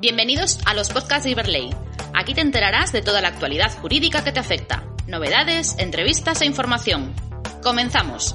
Bienvenidos a los podcasts de Iberley. Aquí te enterarás de toda la actualidad jurídica que te afecta, novedades, entrevistas e información. Comenzamos.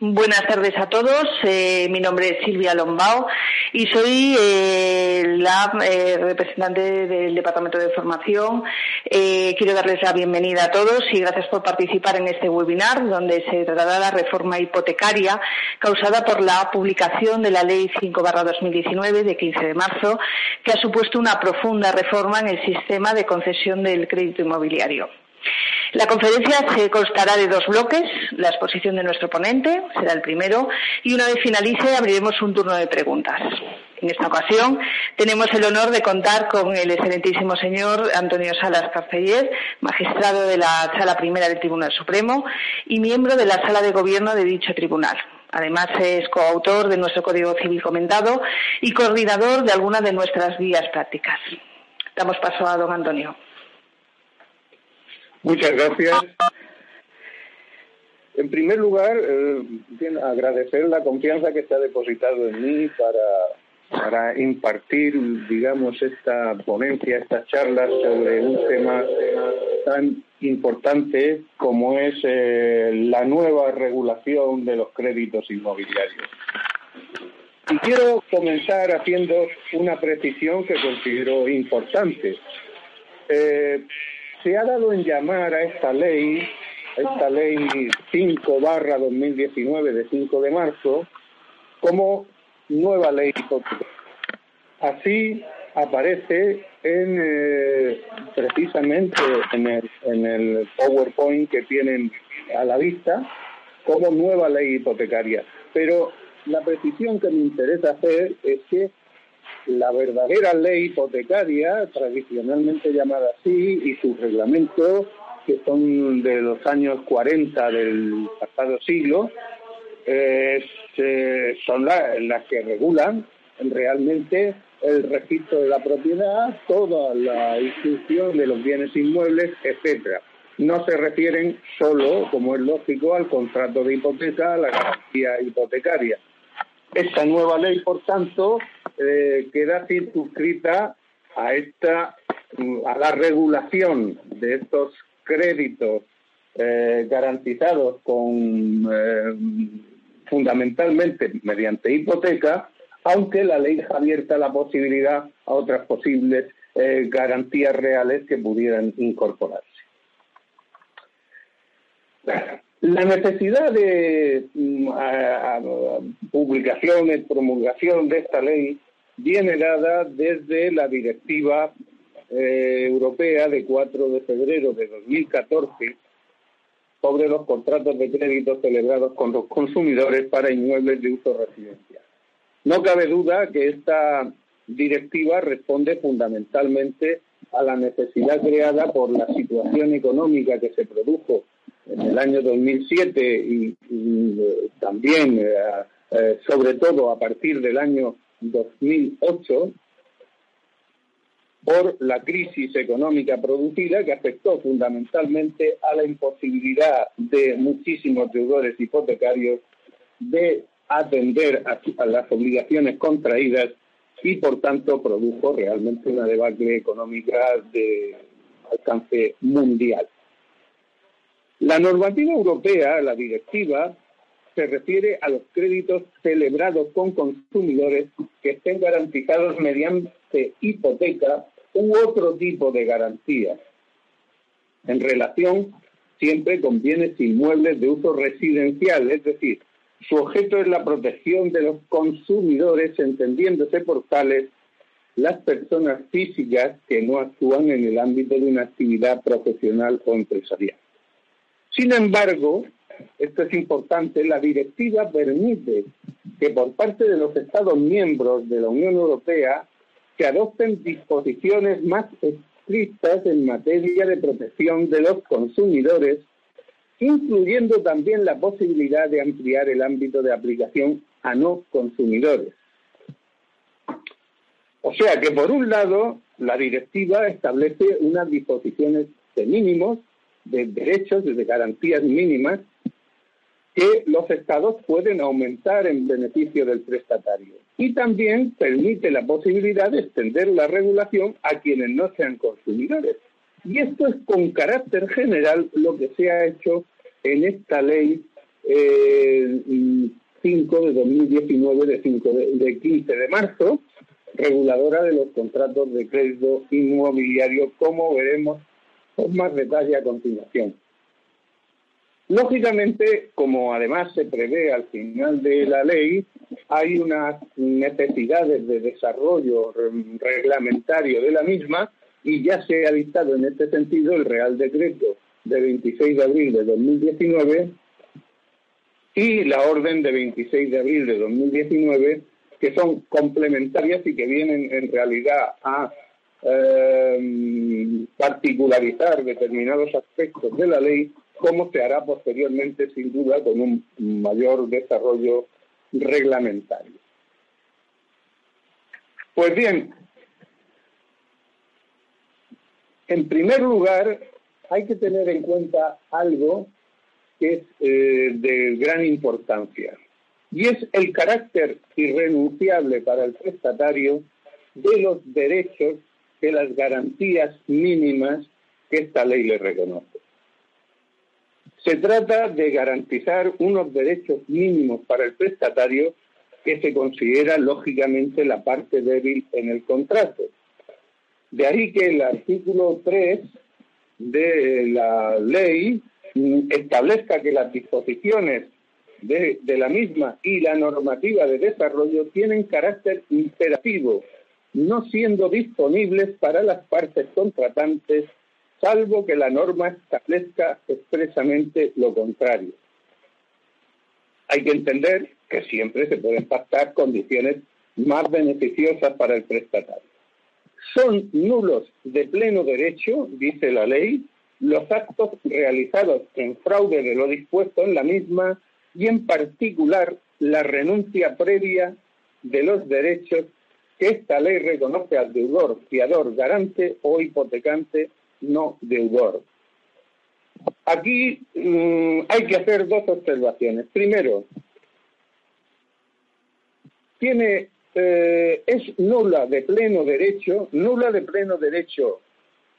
Buenas tardes a todos. Eh, mi nombre es Silvia Lombao y soy eh, la eh, representante del Departamento de Formación. quiero darles la bienvenida a todos y gracias por participar en este webinar donde se tratará la reforma hipotecaria causada por la publicación de la Ley 5-2019 de 15 de marzo que ha supuesto una profunda reforma en el sistema de concesión del crédito inmobiliario. La conferencia se constará de dos bloques, la exposición de nuestro ponente, será el primero, y una vez finalice abriremos un turno de preguntas. En esta ocasión tenemos el honor de contar con el excelentísimo señor Antonio Salas Carceller, magistrado de la Sala Primera del Tribunal Supremo y miembro de la Sala de Gobierno de dicho tribunal. Además es coautor de nuestro Código Civil comentado y coordinador de algunas de nuestras guías prácticas. Damos paso a don Antonio. Muchas gracias. En primer lugar, eh, agradecer la confianza que se ha depositado en mí para, impartir, digamos, esta ponencia, estas charlas sobre un tema tan importante como es eh, la nueva regulación de los créditos inmobiliarios. Y quiero comenzar haciendo una precisión que considero importante. Eh, se ha dado en llamar a esta ley, esta ley 5 barra 2019 de 5 de marzo, como nueva ley Así aparece en eh, precisamente en el, en el PowerPoint que tienen a la vista como nueva ley hipotecaria. Pero la precisión que me interesa hacer es que la verdadera ley hipotecaria, tradicionalmente llamada así, y sus reglamentos, que son de los años 40 del pasado siglo, eh, son las que regulan realmente el registro de la propiedad, toda la institución de los bienes inmuebles, etcétera. No se refieren solo, como es lógico, al contrato de hipoteca, a la garantía hipotecaria. Esta nueva ley, por tanto, eh, queda circunscrita a esta a la regulación de estos créditos eh, garantizados con eh, fundamentalmente mediante hipoteca, aunque la ley deja abierta la posibilidad a otras posibles garantías reales que pudieran incorporarse. La necesidad de mm, publicación, promulgación de esta ley viene dada desde la directiva eh, europea de 4 de febrero de 2014 sobre los contratos de crédito celebrados con los consumidores para inmuebles de uso residencial. No cabe duda que esta directiva responde fundamentalmente a la necesidad creada por la situación económica que se produjo en el año 2007 y, eh, también, eh, sobre todo a partir del año 2008 por la crisis económica producida que afectó fundamentalmente a la imposibilidad de muchísimos deudores hipotecarios de atender a, las obligaciones contraídas y por tanto produjo realmente una debacle económica de alcance mundial. La normativa europea, la directiva, se refiere a los créditos celebrados con consumidores que estén garantizados mediante hipoteca u otro tipo de garantía en relación siempre con bienes inmuebles de uso residencial, es decir, su objeto es la protección de los consumidores, entendiéndose por tales las personas físicas que no actúan en el ámbito de una actividad profesional o empresarial. Sin embargo, esto es importante, la directiva permite que por parte de los Estados miembros de la Unión Europea se adopten disposiciones más estrictas en materia de protección de los consumidores, incluyendo también la posibilidad de ampliar el ámbito de aplicación a no consumidores. O sea que, por un lado, la directiva establece unas disposiciones de mínimos, de derechos, de garantías mínimas, que los estados pueden aumentar en beneficio del prestatario. Y también permite la posibilidad de extender la regulación a quienes no sean consumidores. Y esto es con carácter general lo que se ha hecho en esta ley eh, 5 de 2019 de, 5 de 15 de marzo, reguladora de los contratos de crédito inmobiliario, como veremos con más detalle a continuación. Lógicamente, como además se prevé al final de la ley, hay unas necesidades de desarrollo reglamentario de la misma y ya se ha dictado en este sentido el Real Decreto de 26 de abril de 2019 y la Orden de 26 de abril de 2019, que son complementarias y que vienen en realidad a eh, particularizar determinados aspectos de la ley como se hará posteriormente, sin duda, con un mayor desarrollo reglamentario. Pues bien, en primer lugar, hay que tener en cuenta algo que es eh, de gran importancia, y es el carácter irrenunciable para el prestatario de los derechos, de las garantías mínimas que esta ley le reconoce. Se trata de garantizar unos derechos mínimos para el prestatario que se considera lógicamente la parte débil en el contrato. De ahí que el artículo 3 de la ley establezca que las disposiciones de, de, la misma y la normativa de desarrollo tienen carácter imperativo, no siendo disponibles para las partes contratantes salvo que la norma establezca expresamente lo contrario. Hay que entender que siempre se pueden pactar condiciones más beneficiosas para el prestatario. Son nulos de pleno derecho, dice la ley, los actos realizados en fraude de lo dispuesto en la misma y en particular la renuncia previa de los derechos que esta ley reconoce al deudor, fiador, garante o hipotecante no deudor. Aquí mm, hay que hacer dos observaciones. Primero, tiene eh, es nula de pleno derecho, nula de pleno derecho.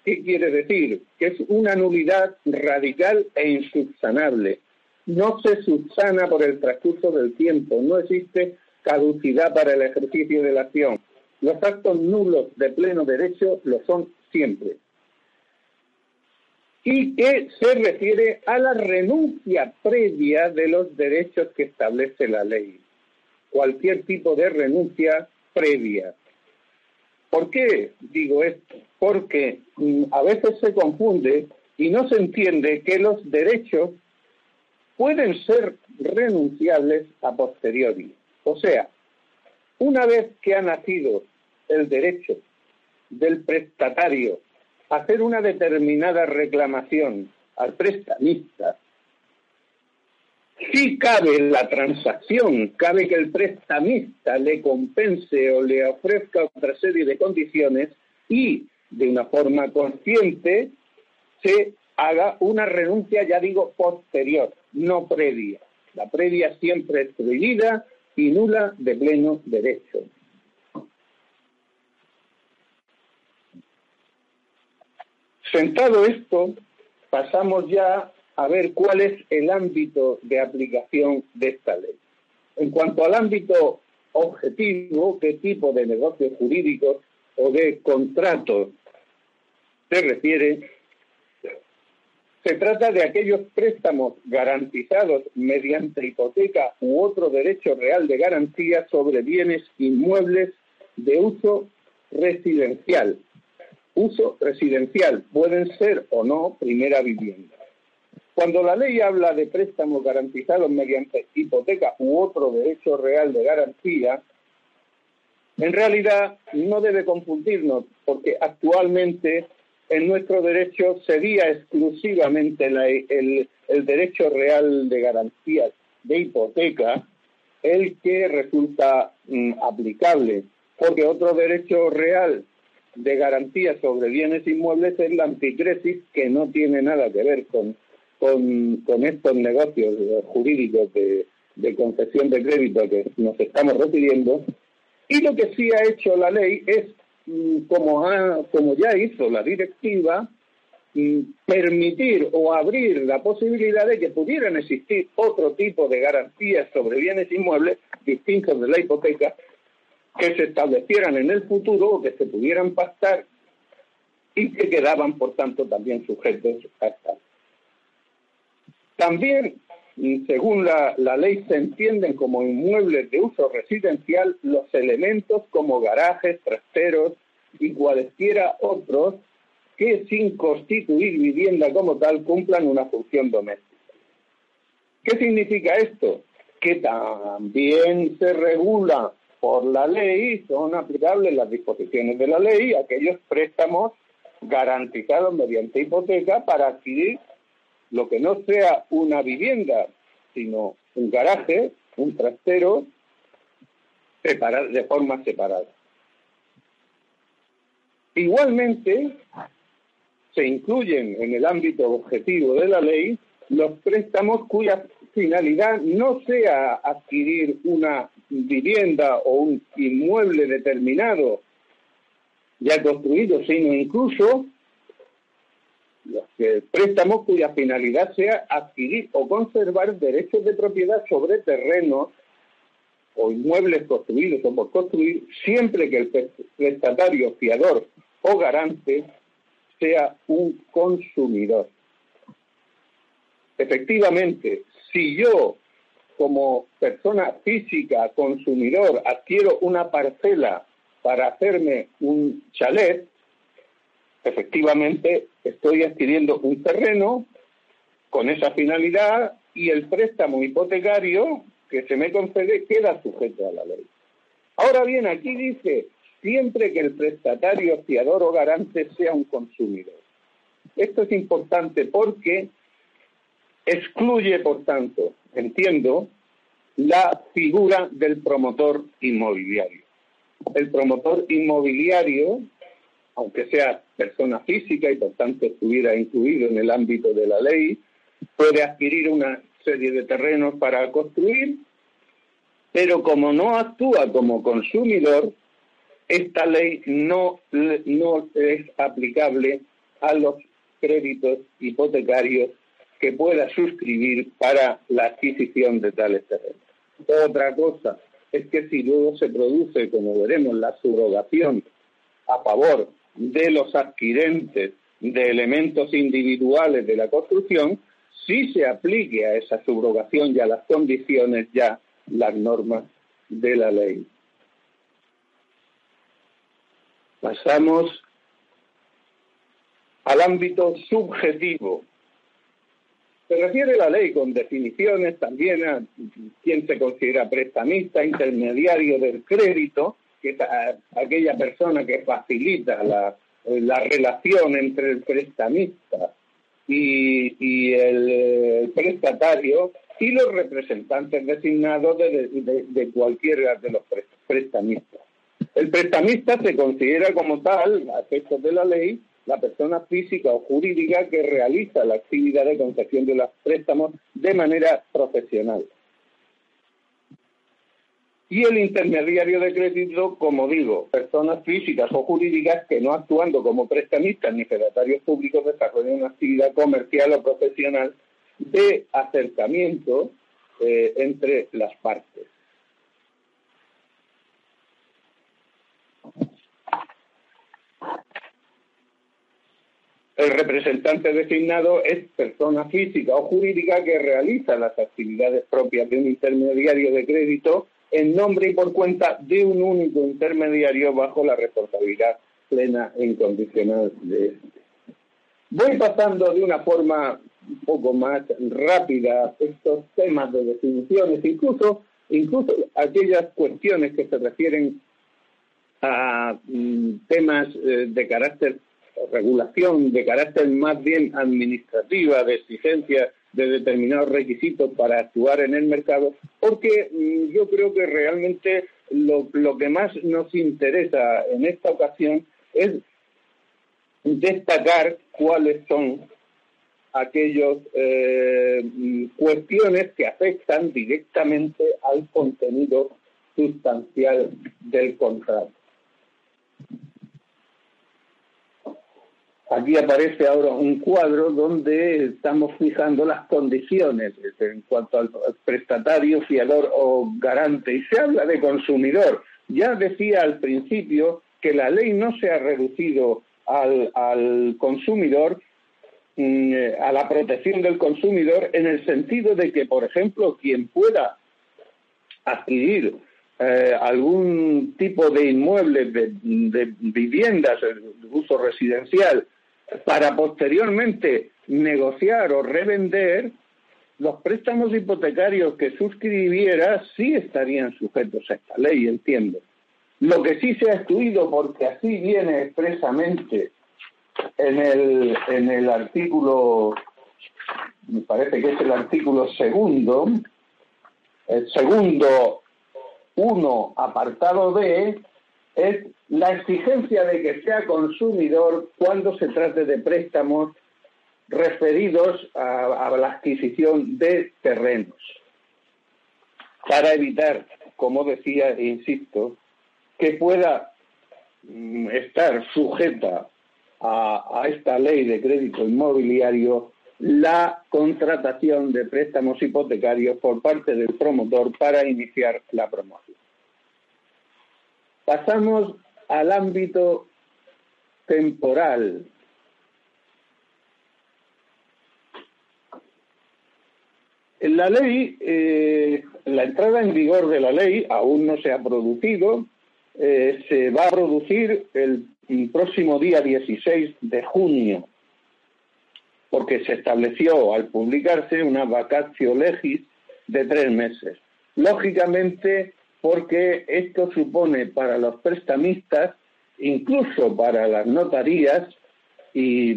¿Qué quiere decir? Que es una nulidad radical e insubsanable. No se subsana por el transcurso del tiempo, no existe caducidad para el ejercicio de la acción. Los actos nulos de pleno derecho lo son siempre y que se refiere a la renuncia previa de los derechos que establece la ley. Cualquier tipo de renuncia previa. ¿Por qué digo esto? Porque mm, a veces se confunde y no se entiende que los derechos pueden ser renunciables a posteriori. O sea, una vez que ha nacido el derecho del prestatario hacer una determinada reclamación al prestamista, si cabe la transacción, cabe que el prestamista le compense o le ofrezca otra serie de condiciones y de una forma consciente se haga una renuncia, ya digo, posterior, no previa. La previa siempre es prohibida y nula de pleno derecho. Sentado esto, pasamos ya a ver cuál es el ámbito de aplicación de esta ley. En cuanto al ámbito objetivo, qué tipo de negocios jurídicos o de contratos se refiere, se trata de aquellos préstamos garantizados mediante hipoteca u otro derecho real de garantía sobre bienes inmuebles de uso residencial, uso residencial, pueden ser o no primera vivienda. Cuando la ley habla de préstamos garantizados mediante hipoteca u otro derecho real de garantía, en realidad no debe confundirnos, porque actualmente en nuestro derecho sería exclusivamente el, derecho real de garantía de hipoteca el que resulta mm, aplicable, porque otro derecho real de garantía sobre bienes inmuebles es la anticresis, que no tiene nada que ver con, con, estos negocios jurídicos de, concesión de crédito que nos estamos refiriendo. Y lo que sí ha hecho la ley es, mm, como, como ya hizo la directiva, mm, permitir o abrir la posibilidad de que pudieran existir otro tipo de garantías sobre bienes inmuebles distintos de la hipoteca que se establecieran en el futuro o que se pudieran pactar y que quedaban, por tanto, también sujetos a esta. También, según la, la ley, se entienden como inmuebles de uso residencial los elementos como garajes, trasteros y cualesquiera otros que sin constituir vivienda como tal cumplan una función doméstica. ¿Qué significa esto? Que también se regula por la ley, son aplicables las disposiciones de la ley, aquellos préstamos garantizados mediante hipoteca para adquirir lo que no sea una vivienda, sino un garaje, un trastero, de forma separada. Igualmente, se incluyen en el ámbito objetivo de la ley los préstamos cuya finalidad no sea adquirir una vivienda o un inmueble determinado ya construido, sino incluso los préstamos cuya finalidad sea adquirir o conservar derechos de propiedad sobre terrenos o inmuebles construidos o por construir, siempre que el prestatario fiador o garante sea un consumidor. Efectivamente, si yo como persona física, consumidor, adquiero una parcela para hacerme un chalet, efectivamente estoy adquiriendo un terreno con esa finalidad y el préstamo hipotecario que se me concede queda sujeto a la ley. Ahora bien, aquí dice, siempre que el prestatario, fiador o garante sea un consumidor. Esto es importante porque excluye, por tanto, entiendo, la figura del promotor inmobiliario. El promotor inmobiliario, aunque sea persona física y por tanto estuviera incluido en el ámbito de la ley, puede adquirir una serie de terrenos para construir, pero como no actúa como consumidor, esta ley no, no es aplicable a los créditos hipotecarios que pueda suscribir para la adquisición de tales terrenos. Otra cosa es que si luego se produce, como veremos, la subrogación a favor de los adquirentes de elementos individuales de la construcción, sí se aplique a esa subrogación y a las condiciones ya las normas de la ley. Pasamos al ámbito subjetivo se refiere la ley con definiciones también a quién se considera prestamista, intermediario del crédito, que es aquella persona que facilita la, relación entre el prestamista y, el, prestatario y los representantes designados de, de cualquiera de los prestamistas. El prestamista se considera como tal, a efectos de la ley, la persona física o jurídica que realiza la actividad de concesión de los préstamos de manera profesional. Y el intermediario de crédito, como digo, personas físicas o jurídicas que no actuando como prestamistas ni fedatarios públicos desarrollan una actividad comercial o profesional de acercamiento eh, entre las partes. El representante designado es persona física o jurídica que realiza las actividades propias de un intermediario de crédito en nombre y por cuenta de un único intermediario bajo la responsabilidad plena e incondicional de este. Voy pasando de una forma un poco más rápida estos temas de definiciones, incluso, incluso aquellas cuestiones que se refieren a mm, temas eh, de carácter regulación, de carácter más bien administrativa, de exigencia de determinados requisitos para actuar en el mercado, porque mm, yo creo que realmente lo, lo que más nos interesa en esta ocasión es destacar cuáles son aquellas eh, cuestiones que afectan directamente al contenido sustancial del contrato. Aquí aparece ahora un cuadro donde estamos fijando las condiciones en cuanto al prestatario, fiador o garante. Y se habla de consumidor. Ya decía al principio que la ley no se ha reducido al, consumidor, mm, eh, a la protección del consumidor, en el sentido de que, por ejemplo, quien pueda adquirir eh, algún tipo de inmuebles, de, de viviendas de uso residencial, para posteriormente negociar o revender, los préstamos hipotecarios que suscribiera sí estarían sujetos a esta ley, entiendo. Lo que sí se ha excluido, porque así viene expresamente en el, en el artículo, me parece que es el artículo segundo, el segundo uno apartado B, es la exigencia de que sea consumidor cuando se trate de préstamos referidos a, la adquisición de terrenos. Para evitar, como decía e insisto, que pueda mm, estar sujeta a esta ley de crédito inmobiliario la contratación de préstamos hipotecarios por parte del promotor para iniciar la promoción. Pasamos al ámbito temporal. La ley, eh, la entrada en vigor de la ley aún no se ha producido, eh, se va a producir el, próximo día 16 de junio, porque se estableció al publicarse una vacatio legis de tres meses. Lógicamente, porque esto supone para los prestamistas, incluso para las notarías y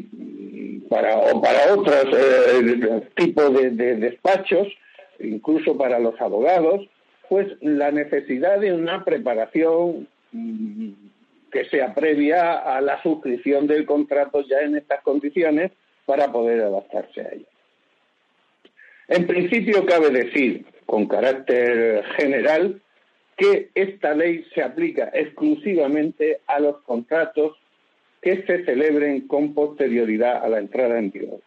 para, o para otros eh, tipos de, de despachos, incluso para los abogados, pues la necesidad de una preparación mm, que sea previa a la suscripción del contrato ya en estas condiciones para poder adaptarse a ella. En principio cabe decir, con carácter general, que esta ley se aplica exclusivamente a los contratos que se celebren con posterioridad a la entrada en vigor.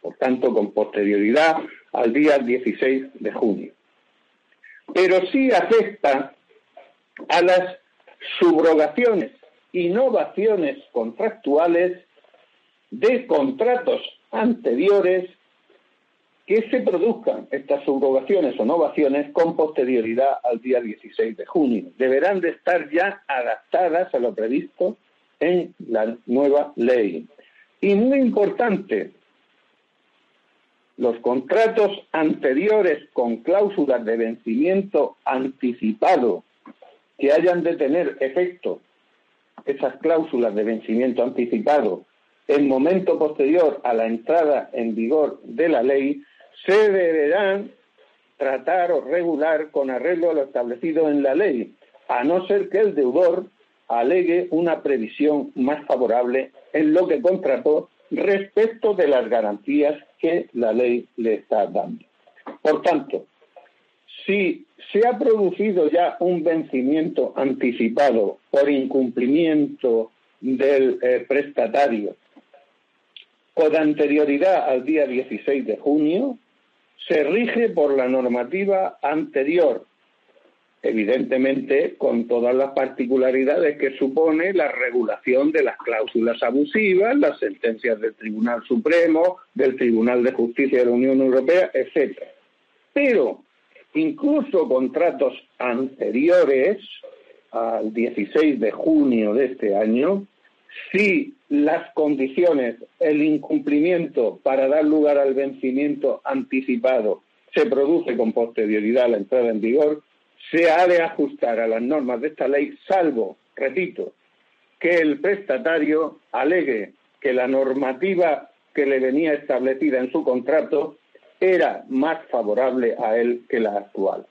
Por tanto, con posterioridad al día 16 de junio. Pero sí afecta a las subrogaciones, innovaciones contractuales de contratos anteriores que se produzcan estas subrogaciones o innovaciones con posterioridad al día 16 de junio. Deberán de estar ya adaptadas a lo previsto en la nueva ley. Y muy importante, los contratos anteriores con cláusulas de vencimiento anticipado que hayan de tener efecto esas cláusulas de vencimiento anticipado en momento posterior a la entrada en vigor de la ley se deberán tratar o regular con arreglo a lo establecido en la ley, a no ser que el deudor alegue una previsión más favorable en lo que contrató respecto de las garantías que la ley le está dando. Por tanto, si se ha producido ya un vencimiento anticipado por incumplimiento del eh, prestatario con anterioridad al día 16 de junio, se rige por la normativa anterior, evidentemente con todas las particularidades que supone la regulación de las cláusulas abusivas, las sentencias del Tribunal Supremo, del Tribunal de Justicia de la Unión Europea, etc. Pero incluso contratos anteriores al 16 de junio de este año si las condiciones, el incumplimiento para dar lugar al vencimiento anticipado se produce con posterioridad a la entrada en vigor, se ha de ajustar a las normas de esta ley, salvo, repito, que el prestatario alegue que la normativa que le venía establecida en su contrato era más favorable a él que la actual.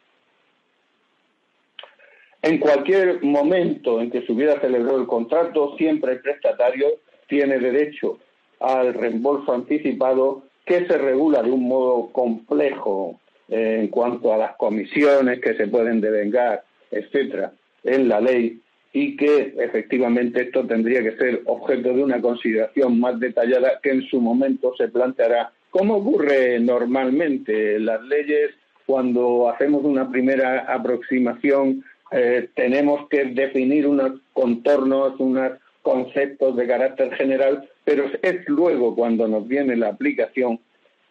En cualquier momento en que se hubiera celebrado el contrato, siempre el prestatario tiene derecho al reembolso anticipado que se regula de un modo complejo en cuanto a las comisiones que se pueden devengar, etcétera, en la ley y que efectivamente esto tendría que ser objeto de una consideración más detallada que en su momento se planteará, como ocurre normalmente. Las leyes, cuando hacemos una primera aproximación, eh, tenemos que definir unos contornos, unos conceptos de carácter general, pero es luego cuando nos viene la aplicación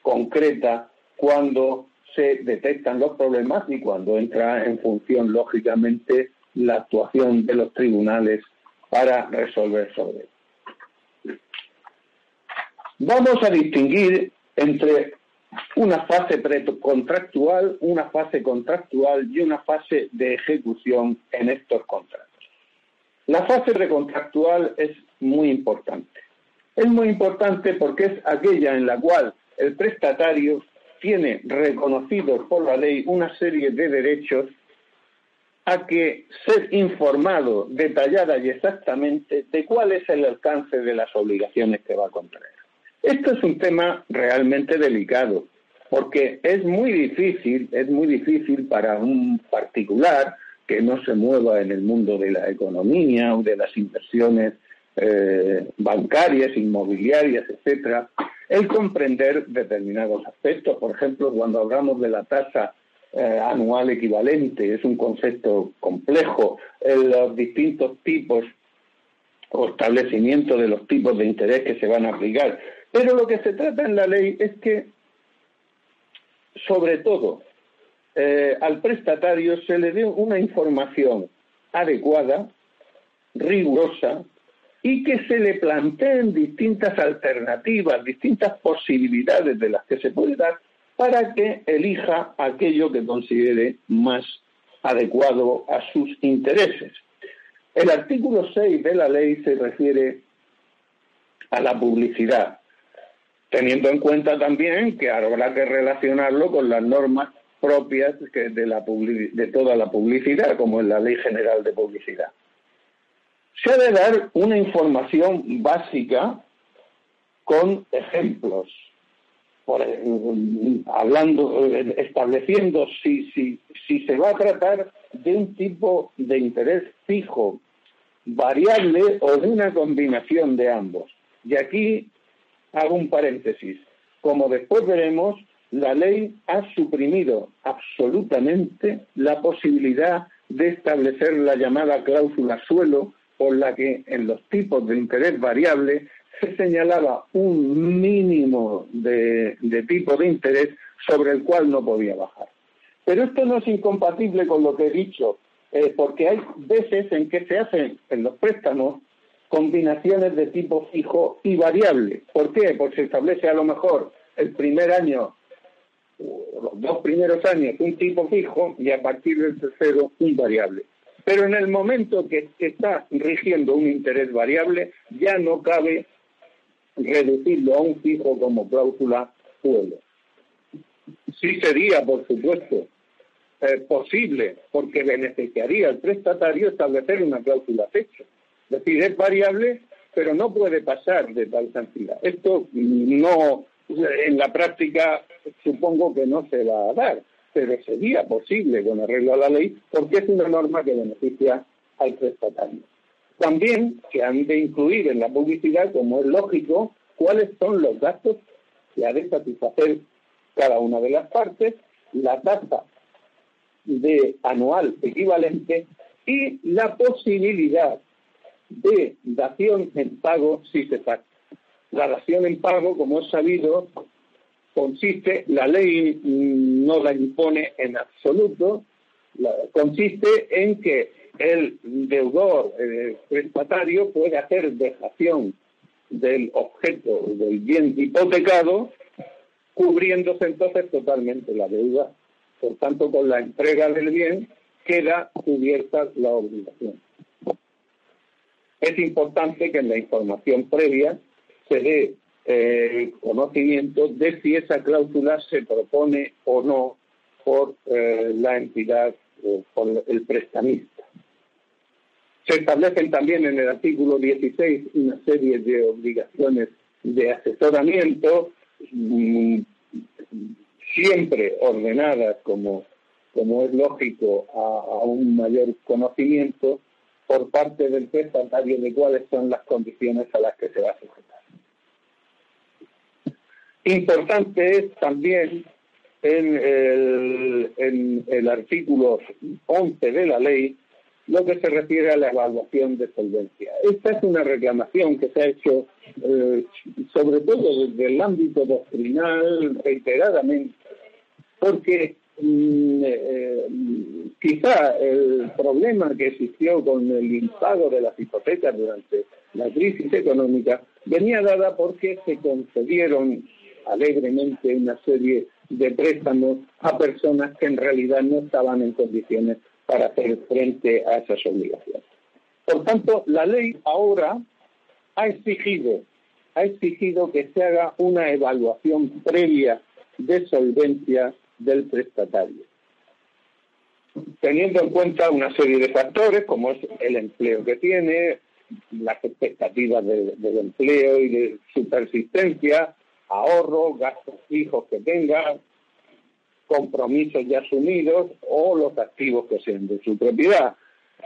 concreta, cuando se detectan los problemas y cuando entra en función, lógicamente, la actuación de los tribunales para resolver sobre ello. Vamos a distinguir entre una fase precontractual, una fase contractual y una fase de ejecución en estos contratos. La fase precontractual es muy importante. Es muy importante porque es aquella en la cual el prestatario tiene reconocidos por la ley una serie de derechos a que ser informado detallada y exactamente de cuál es el alcance de las obligaciones que va a contraer. Esto es un tema realmente delicado, porque es muy difícil, es muy difícil para un particular que no se mueva en el mundo de la economía o de las inversiones eh, bancarias, inmobiliarias, etcétera, el comprender determinados aspectos. Por ejemplo, cuando hablamos de la tasa eh, anual equivalente, es un concepto complejo, los distintos tipos o establecimiento de los tipos de interés que se van a aplicar. Pero lo que se trata en la ley es que, sobre todo, eh, al prestatario se le dé una información adecuada, rigurosa, y que se le planteen distintas alternativas, distintas posibilidades de las que se puede dar para que elija aquello que considere más adecuado a sus intereses. El artículo 6 de la ley se refiere a la publicidad, teniendo en cuenta también que habrá que relacionarlo con las normas propias de, toda la publicidad, como es la Ley General de Publicidad. Se ha de dar una información básica con ejemplos, hablando, estableciendo si, si, si se va a tratar de un tipo de interés fijo, variable o de una combinación de ambos. Y aquí hago un paréntesis. Como después veremos, la ley ha suprimido absolutamente la posibilidad de establecer la llamada cláusula suelo, por la que en los tipos de interés variable se señalaba un mínimo de, tipo de interés sobre el cual no podía bajar. Pero esto no es incompatible con lo que he dicho, eh, porque hay veces en que se hacen en los préstamos combinaciones de tipo fijo y variable. ¿Por qué? Porque se establece a lo mejor el primer año, los dos primeros años, un tipo fijo y a partir del tercero un variable. Pero en el momento que está rigiendo un interés variable, ya no cabe reducirlo a un fijo como cláusula suelo. Sí sería, por supuesto, eh, posible, porque beneficiaría al prestatario establecer una cláusula techo. Es decir, es variable, pero no puede pasar de tal cantidad. Esto no, en la práctica supongo que no se va a dar, pero sería posible con arreglo a la ley, porque es una norma que beneficia al prestatario. También se han de incluir en la publicidad, como es lógico, cuáles son los gastos que ha de satisfacer cada una de las partes, la tasa de anual equivalente y la posibilidad de dación en pago si se pacta. La dación en pago, como es sabido, consiste, la ley no la impone en absoluto, consiste en que el deudor el prestatario puede hacer dejación del objeto del bien hipotecado, cubriéndose entonces totalmente la deuda. Por tanto, con la entrega del bien queda cubierta la obligación. Es importante que en la información previa se dé eh, conocimiento de si esa cláusula se propone o no por eh, la entidad o por el prestamista. Se establecen también en el artículo 16 una serie de obligaciones de asesoramiento, mm, siempre ordenadas como, como es lógico a, un mayor conocimiento por parte del prestatario de cuáles son las condiciones a las que se va a sujetar. Importante es también en el, en el artículo 11 de la ley lo que se refiere a la evaluación de solvencia. Esta es una reclamación que se ha hecho eh, sobre todo desde el ámbito doctrinal reiteradamente, porque eh, quizá el problema que existió con el impago de las hipotecas durante la crisis económica venía dada porque se concedieron alegremente una serie de préstamos a personas que en realidad no estaban en condiciones para hacer frente a esas obligaciones. Por tanto, la ley ahora ha exigido, ha exigido que se haga una evaluación previa de solvencia del prestatario, teniendo en cuenta una serie de factores como es el empleo que tiene, las expectativas del empleo y de su persistencia, ahorro, gastos fijos que tenga, compromisos ya asumidos o los activos que sean de su propiedad.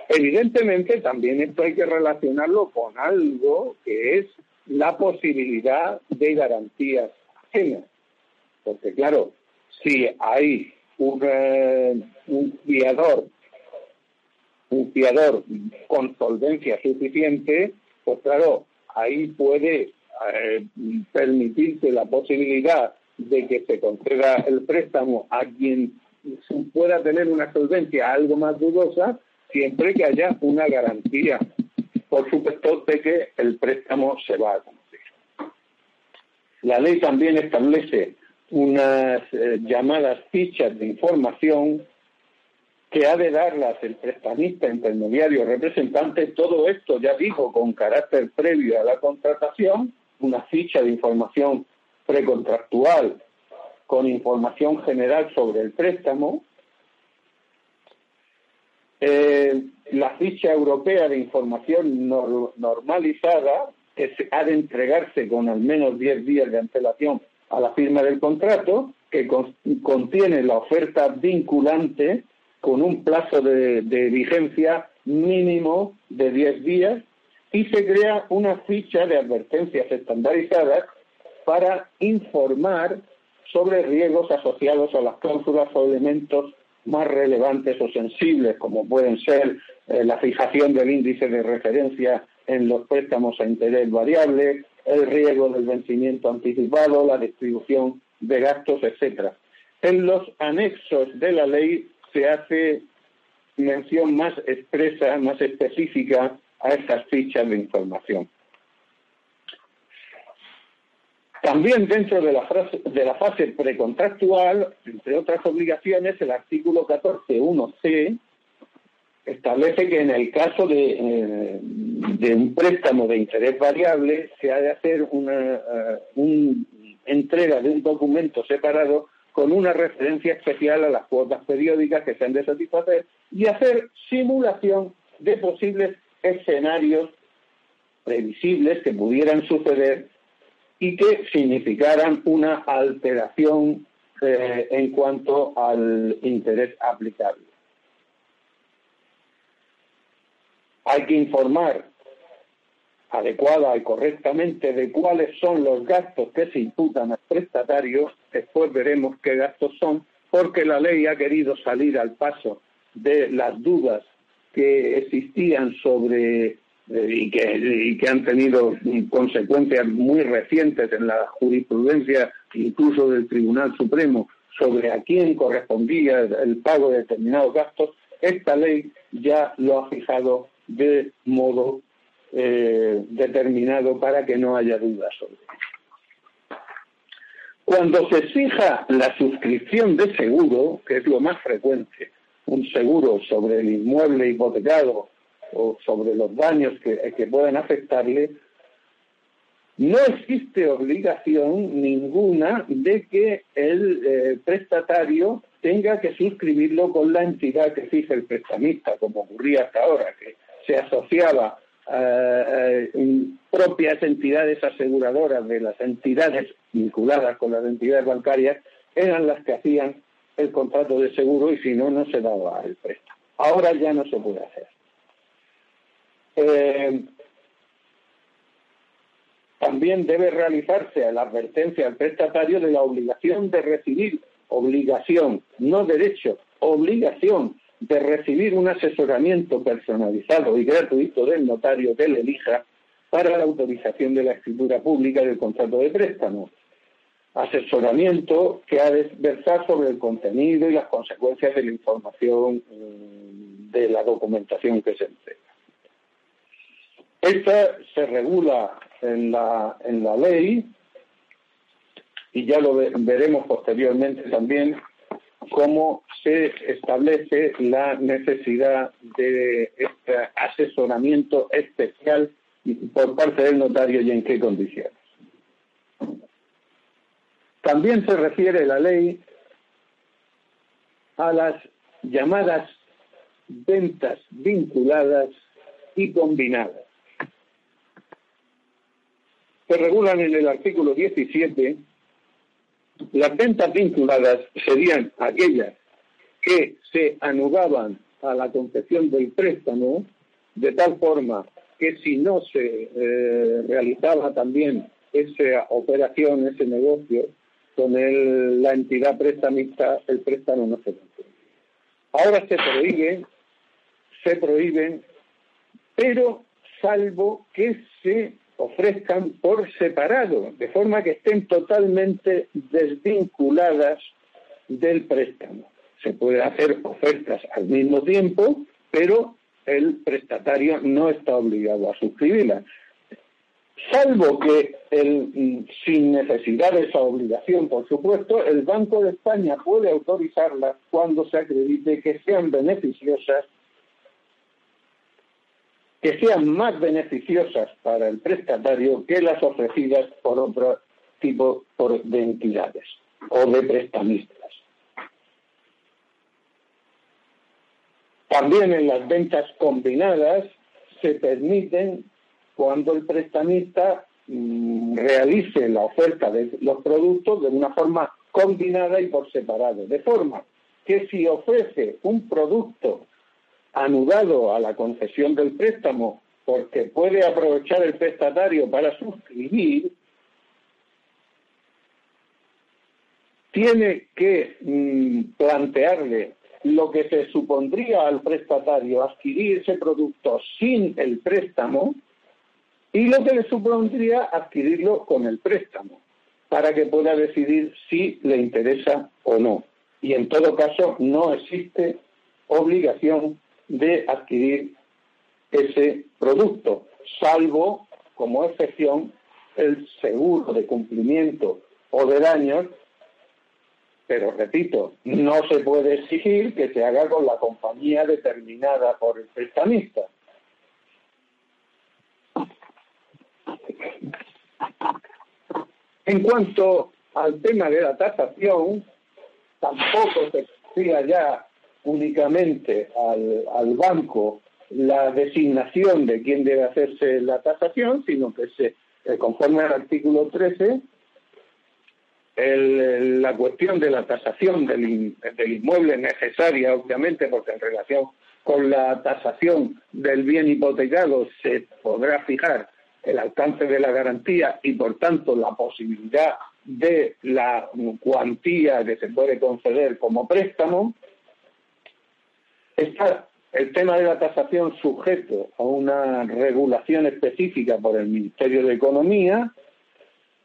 Evidentemente también esto hay que relacionarlo con algo que es la posibilidad de garantías ajenas. Porque claro, si hay un, eh, un fiador, un fiador con solvencia suficiente, pues claro, ahí puede eh, permitirse la posibilidad de que se conceda el préstamo a quien pueda tener una solvencia algo más dudosa, siempre que haya una garantía, por supuesto, de que el préstamo se va a cumplir. La ley también establece unas eh, llamadas fichas de información que ha de darlas el prestamista, intermediario, representante, todo esto, ya digo, con carácter previo a la contratación, una ficha de información precontractual con información general sobre el préstamo, eh, la ficha europea de información normalizada, que ha de entregarse con al menos 10 días de antelación a la firma del contrato, que contiene la oferta vinculante con un plazo de, vigencia mínimo de 10 días y se crea una ficha de advertencias estandarizadas para informar sobre riesgos asociados a las cláusulas o elementos más relevantes o sensibles, como pueden ser eh, la fijación del índice de referencia en los préstamos a interés variable, el riesgo del vencimiento anticipado, la distribución de gastos, etcétera. En los anexos de la ley se hace mención más expresa, más específica a estas fichas de información. También dentro de la, de la fase precontractual, entre otras obligaciones, el artículo 14.1c establece que en el caso de, eh, de, un préstamo de interés variable se ha de hacer una, uh, entrega de un documento separado con una referencia especial a las cuotas periódicas que se han de satisfacer y hacer simulación de posibles escenarios previsibles que pudieran suceder y que significaran una alteración eh, en cuanto al interés aplicable. Hay que informar adecuada y correctamente de cuáles son los gastos que se imputan al prestatario, después veremos qué gastos son, porque la ley ha querido salir al paso de las dudas que existían sobre eh, y, que, que han tenido consecuencias muy recientes en la jurisprudencia, incluso del Tribunal Supremo, sobre a quién correspondía el pago de determinados gastos, esta ley ya lo ha fijado de modo eh, determinado para que no haya dudas sobre ello. Cuando se fija la suscripción de seguro, que es lo más frecuente, un seguro sobre el inmueble hipotecado o sobre los daños que, que pueden afectarle, no existe obligación ninguna de que el eh, prestatario tenga que suscribirlo con la entidad que fija el prestamista, como ocurría hasta ahora, que se asociaba a, propias entidades aseguradoras de las entidades vinculadas con las entidades bancarias, eran las que hacían el contrato de seguro y si no, no se daba el préstamo. Ahora ya no se puede hacer. Eh, también debe realizarse la advertencia al prestatario de la obligación de recibir, obligación, no derecho, obligación de recibir un asesoramiento personalizado y gratuito del notario que le elija para la autorización de la escritura pública del contrato de préstamo. Asesoramiento que ha de versar sobre el contenido y las consecuencias de la información mm, de la documentación que se entrega. Esta se regula en la, en la ley y ya lo veremos posteriormente también cómo se establece la necesidad de este asesoramiento especial por parte del notario y en qué condiciones. También se refiere la ley a las llamadas ventas vinculadas y combinadas. Se regulan en el artículo 17 las ventas vinculadas serían aquellas que se anudaban a la concesión del préstamo de tal forma que si no se eh, realizaba también esa operación, ese negocio con la entidad prestamista, el préstamo no se concede. Ahora se prohíbe, se prohíben, pero salvo que se ofrezcan por separado, de forma que estén totalmente desvinculadas del préstamo. Se pueden hacer ofertas al mismo tiempo, pero el prestatario no está obligado a suscribirlas. Salvo que el, sin necesidad de esa obligación, por supuesto, el Banco de España puede autorizarlas cuando se acredite que sean beneficiosas que sean más beneficiosas para el prestatario que las ofrecidas por otro tipo de entidades o de prestamistas. También en las ventas combinadas se permiten cuando el prestamista mm, realice la oferta de los productos de una forma combinada y por separado, de forma que si ofrece un producto anudado a la concesión del préstamo porque puede aprovechar el prestatario para suscribir, tiene que mm, plantearle lo que se supondría al prestatario adquirir ese producto sin el préstamo y lo que le supondría adquirirlo con el préstamo para que pueda decidir si le interesa o no. Y en todo caso no existe obligación de adquirir ese producto, salvo como excepción el seguro de cumplimiento o de daños, pero repito, no se puede exigir que se haga con la compañía determinada por el prestamista. En cuanto al tema de la tasación, tampoco se exigía ya únicamente al, banco la designación de quién debe hacerse la tasación, sino que se eh, conforme al artículo 13 la cuestión de la tasación del, del, inmueble necesaria, obviamente, porque en relación con la tasación del bien hipotecado se podrá fijar el alcance de la garantía y, por tanto, la posibilidad de la cuantía que se puede conceder como préstamo, Está el tema de la tasación sujeto a una regulación específica por el Ministerio de Economía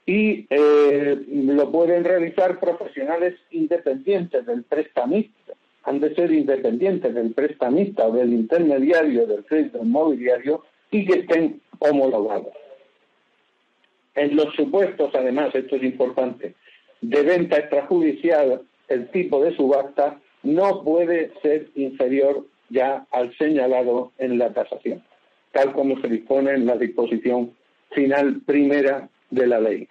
y eh, lo pueden realizar profesionales independientes del prestamista. han de ser independientes del prestamista o del intermediario del crédito inmobiliario y que estén homologados. En los supuestos, además, esto es importante, de venta extrajudicial, el tipo de subasta no puede ser inferior ya al señalado en la tasación, tal como se dispone en la disposición final primera de la ley.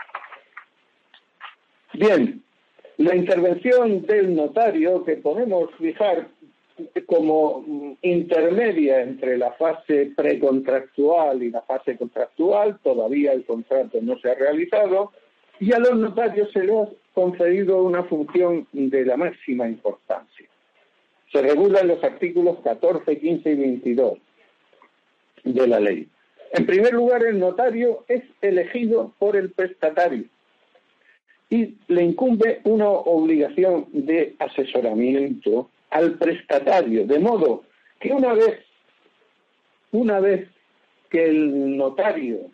Bien, la intervención del notario que podemos fijar como intermedia entre la fase precontractual y la fase contractual, todavía el contrato no se ha realizado, y a los notarios se les concedido una función de la máxima importancia. Se regulan los artículos 14, 15 y 22 de la ley. En primer lugar, el notario es elegido por el prestatario y le incumbe una obligación de asesoramiento al prestatario, de modo que una vez, una vez que el notario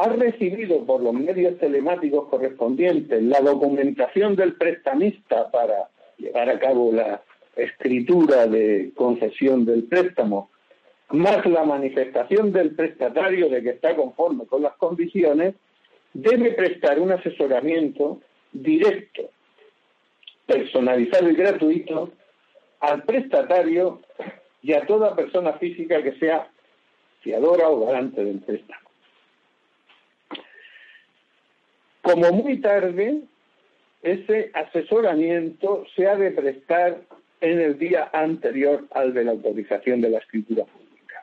ha recibido por los medios telemáticos correspondientes la documentación del prestamista para llevar a cabo la escritura de concesión del préstamo, más la manifestación del prestatario de que está conforme con las condiciones, debe prestar un asesoramiento directo, personalizado y gratuito al prestatario y a toda persona física que sea fiadora o garante del préstamo. Como muy tarde, ese asesoramiento se ha de prestar en el día anterior al de la autorización de la escritura pública.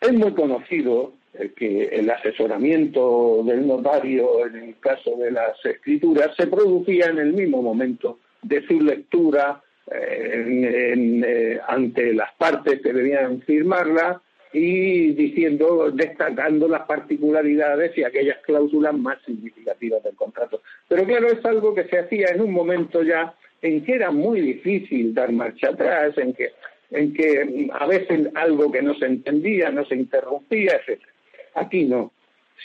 Es muy conocido que el asesoramiento del notario en el caso de las escrituras se producía en el mismo momento de su lectura eh, ante las partes que debían firmarla y diciendo, destacando las particularidades y aquellas cláusulas más significativas del contrato. Pero claro, es algo que se hacía en un momento ya en que era muy difícil dar marcha atrás, en que, en que a veces algo que no se entendía, no se interrumpía, etc. Aquí no.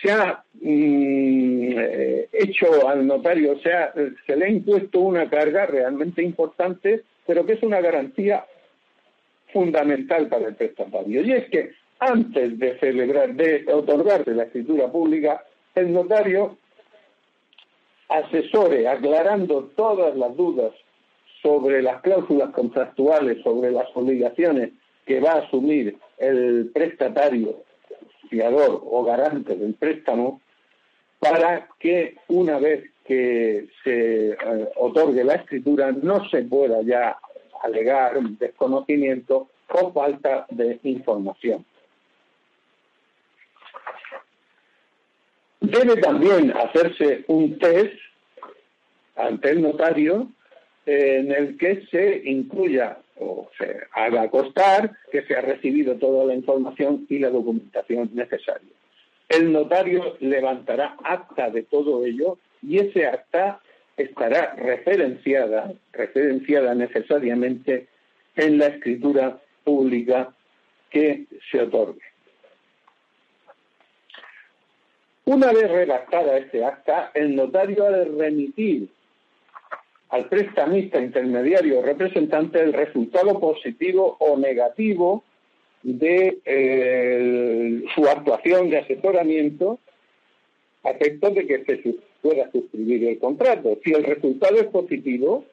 Se ha mm, eh, hecho al notario, se, se le ha impuesto una carga realmente importante, pero que es una garantía fundamental para el prestatario. Y es que antes de celebrar, de otorgarse la escritura pública, el notario asesore aclarando todas las dudas sobre las cláusulas contractuales, sobre las obligaciones que va a asumir el prestatario, fiador o garante del préstamo, para que una vez que se eh, otorgue la escritura no se pueda ya alegar desconocimiento o falta de información. Debe también hacerse un test ante el notario en el que se incluya o se haga constar que se ha recibido toda la información y la documentación necesaria. El notario levantará acta de todo ello y ese acta estará referenciada, referenciada necesariamente en la escritura pública que se otorgue. Una vez redactada este acta, el notario ha de remitir al prestamista intermediario o representante el resultado positivo o negativo de eh, su actuación de asesoramiento a efectos de que se pueda suscribir el contrato. Si el resultado es positivo,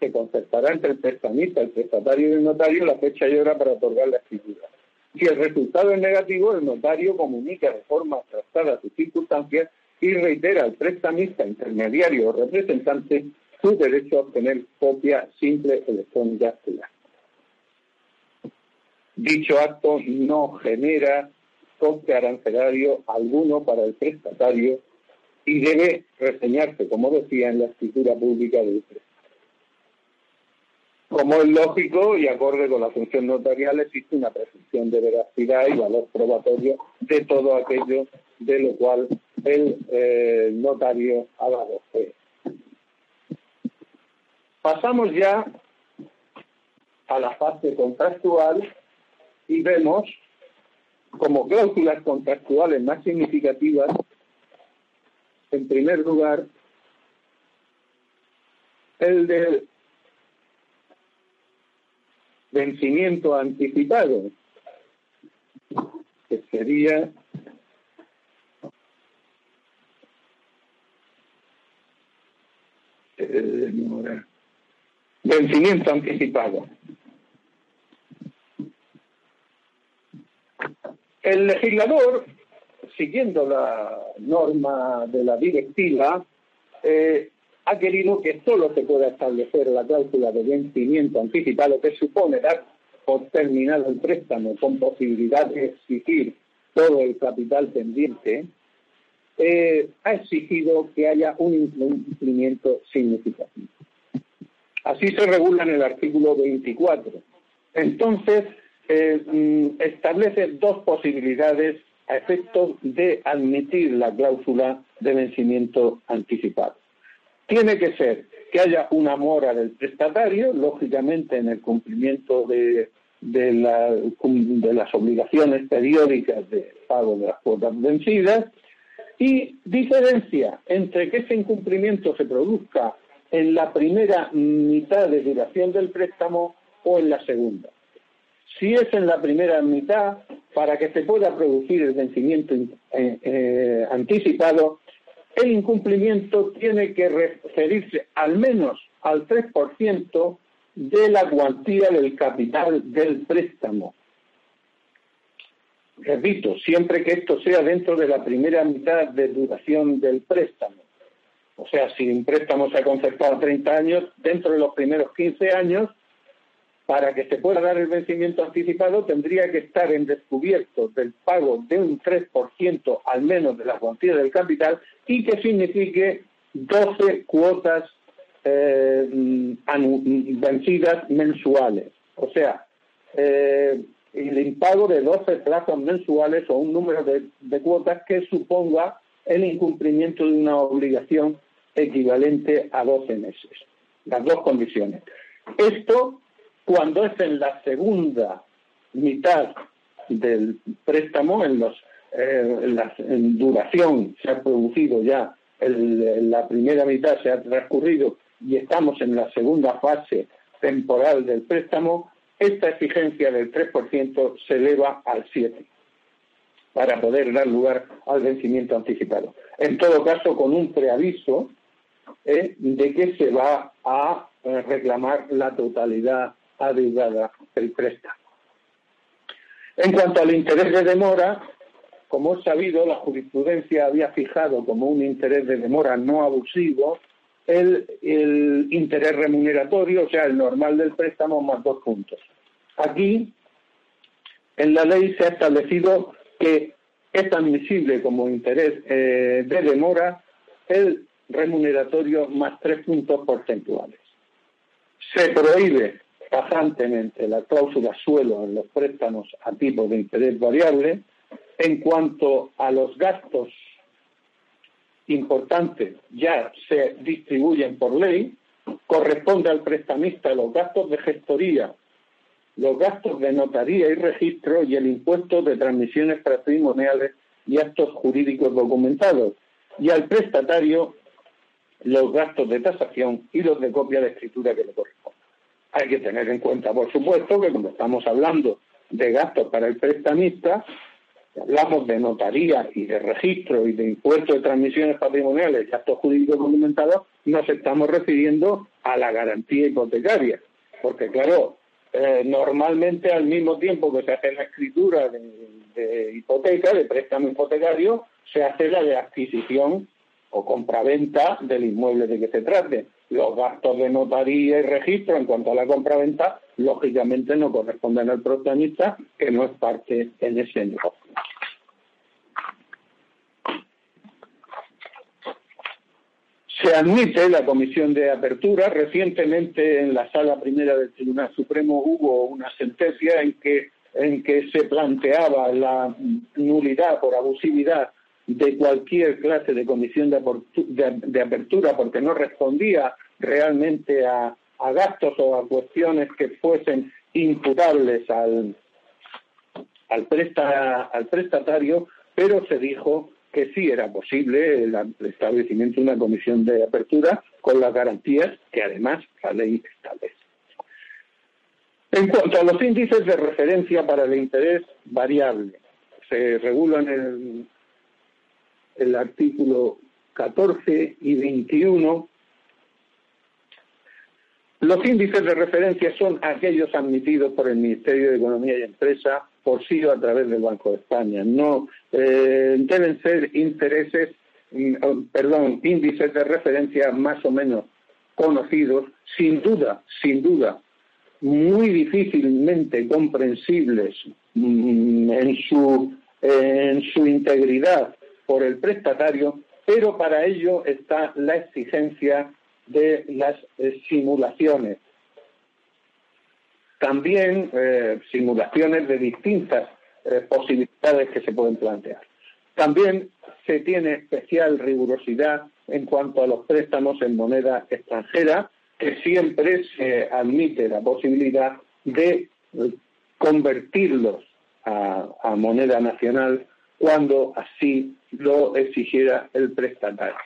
se concertará entre el prestamista, el prestatario y el notario la fecha y hora para otorgar la escritura. Si el resultado es negativo, el notario comunica de forma abstractada sus circunstancias y reitera al prestamista, intermediario o representante su derecho a obtener copia simple electrónica del acto. Dicho acto no genera coste arancelario alguno para el prestatario y debe reseñarse, como decía, en la escritura pública del préstamo. Como es lógico y acorde con la función notarial, existe una presunción de veracidad y valor probatorio de todo aquello de lo cual el eh, notario ha dado fe. Pasamos ya a la fase contractual y vemos como cláusulas contractuales más significativas, en primer lugar, el de vencimiento anticipado, que sería vencimiento anticipado. El legislador, siguiendo la norma de la directiva, eh, ha querido que solo se pueda establecer la cláusula de vencimiento anticipado, que supone dar por terminado el préstamo con posibilidad de exigir todo el capital pendiente, eh, ha exigido que haya un incumplimiento significativo. Así se regula en el artículo 24. Entonces, eh, mm, establece dos posibilidades a efectos de admitir la cláusula de vencimiento anticipado. Tiene que ser que haya una mora del prestatario, lógicamente en el cumplimiento de, de, de las obligaciones periódicas de pago de las cuotas vencidas, y diferencia entre que ese incumplimiento se produzca en la primera mitad de duración del préstamo o en la segunda. Si es en la primera mitad, para que se pueda producir el vencimiento eh, eh, anticipado, el incumplimiento tiene que referirse al menos al 3% de la cuantía del capital del préstamo. Repito, siempre que esto sea dentro de la primera mitad de duración del préstamo. O sea, si un préstamo se ha concertado a 30 años, dentro de los primeros 15 años, para que se pueda dar el vencimiento anticipado, tendría que estar en descubierto del pago de un 3% al menos de la cuantía del capital y que signifique 12 cuotas eh, vencidas mensuales. O sea, eh, el impago de 12 plazos mensuales o un número de, de cuotas que suponga el incumplimiento de una obligación equivalente a 12 meses. Las dos condiciones. Esto cuando es en la segunda mitad del préstamo, en, los, eh, duración se ha producido ya, la primera mitad se ha transcurrido y estamos en la segunda fase temporal del préstamo, esta exigencia del 3% se eleva al 7% para poder dar lugar al vencimiento anticipado. En todo caso, con un preaviso eh, de que se va a eh, reclamar la totalidad adeudada del préstamo. En cuanto al interés de demora, como es sabido, la jurisprudencia había fijado como un interés de demora no abusivo el, el interés remuneratorio, o sea, el normal del préstamo más dos puntos. Aquí, en la ley se ha establecido que es admisible como interés eh, de demora el remuneratorio más tres puntos porcentuales. Se prohíbe tajantemente la cláusula suelo en los préstamos a tipo de interés variable. En cuanto a los gastos importantes, ya se distribuyen por ley. Corresponde al prestamista los gastos de gestoría, los gastos de notaría y registro y el impuesto de transmisiones patrimoniales y actos jurídicos documentados. Y al prestatario los gastos de tasación y los de copia de escritura que le corresponden. Hay que tener en cuenta, por supuesto, que cuando estamos hablando de gastos para el prestamista, hablamos de notaría y de registro y de impuestos de transmisiones patrimoniales y actos jurídicos documentados, nos estamos refiriendo a la garantía hipotecaria. Porque, claro, eh, normalmente al mismo tiempo que se hace la escritura de, de, hipoteca, de préstamo hipotecario, se hace la de adquisición o compraventa del inmueble de que se trate. Los gastos de notaría y registro en cuanto a la compraventa, lógicamente no corresponden al protagonista, que no es parte en ese negocio. Se admite la comisión de apertura. Recientemente en la sala primera del Tribunal Supremo hubo una sentencia en que, en que se planteaba la nulidad por abusividad de cualquier clase de comisión de, apertura porque no respondía realmente a, gastos o a cuestiones que fuesen imputables al, al, al prestatario, pero se dijo que sí era posible el, establecimiento de una comisión de apertura con las garantías que además la ley establece. En cuanto a los índices de referencia para el interés variable, se regulan el, el artículo 14 y 21 los índices de referencia son aquellos admitidos por el Ministerio de Economía y Empresa por sí o a través del Banco de España. No eh, deben ser intereses, mm, oh, perdón, índices de referencia más o menos conocidos, sin duda, sin duda, muy difícilmente comprensibles mm, en su en su integridad por el prestatario, pero para ello está la exigencia de las eh, simulaciones. También eh, simulaciones de distintas eh, posibilidades que se pueden plantear. También se tiene especial rigurosidad en cuanto a los préstamos en moneda extranjera, que siempre se admite la posibilidad de convertirlos a moneda nacional cuando así lo exigiera el prestatario.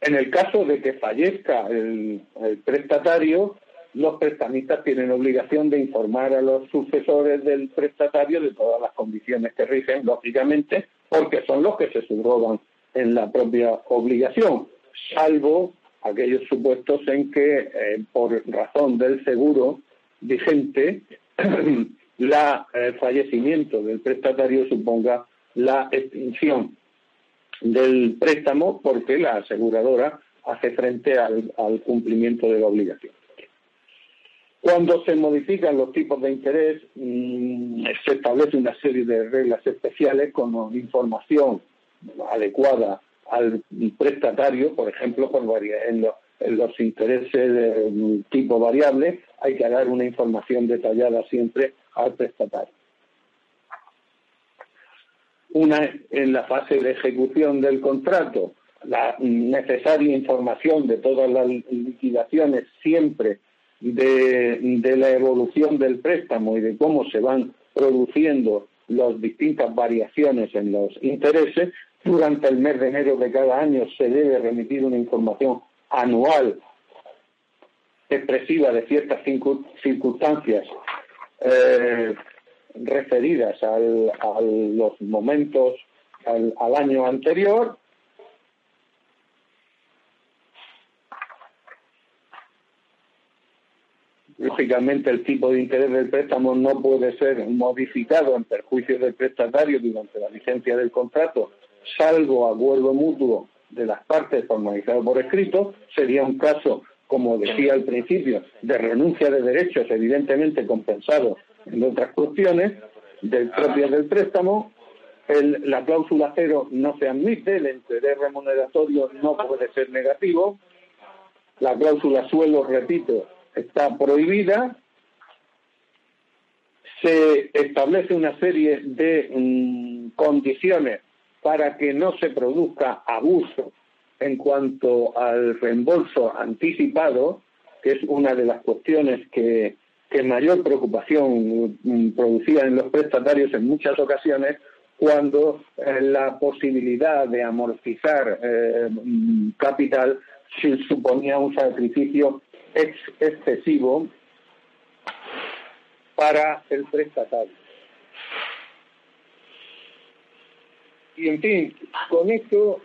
En el caso de que fallezca el, prestatario, los prestamistas tienen obligación de informar a los sucesores del prestatario de todas las condiciones que rigen, lógicamente, porque son los que se subrogan en la propia obligación, salvo aquellos supuestos en que, eh, por razón del seguro vigente, el eh, fallecimiento del prestatario suponga la extinción del préstamo porque la aseguradora hace frente al, cumplimiento de la obligación. Cuando se modifican los tipos de interés, mm, se establece una serie de reglas especiales con información adecuada al prestatario, por ejemplo, en, en los intereses de tipo variable hay que dar una información detallada siempre al prestatario una en la fase de ejecución del contrato, la necesaria información de todas las liquidaciones siempre de, la evolución del préstamo y de cómo se van produciendo las distintas variaciones en los intereses, durante el mes de enero de cada año se debe remitir una información anual expresiva de ciertas circunstancias eh, referidas al, a los momentos, al, año anterior, Lógicamente, el tipo de interés del préstamo no puede ser modificado en perjuicio del prestatario durante la vigencia del contrato, salvo acuerdo mutuo de las partes formalizado por escrito. Sería un caso, como decía al principio, de renuncia de derechos, evidentemente compensado en otras cuestiones del propio del préstamo. la cláusula cero no se admite, el interés remuneratorio no puede ser negativo. La cláusula suelo, repito, está prohibida. Se establece una serie de mm, condiciones para que no se produzca abuso en cuanto al reembolso anticipado, que es una de las cuestiones que que mayor preocupación mm, producía en los prestatarios en muchas ocasiones cuando eh, la posibilidad de amortizar eh, mm, capital suponía un sacrificio excesivo para el prestatario. Y en fin, con esto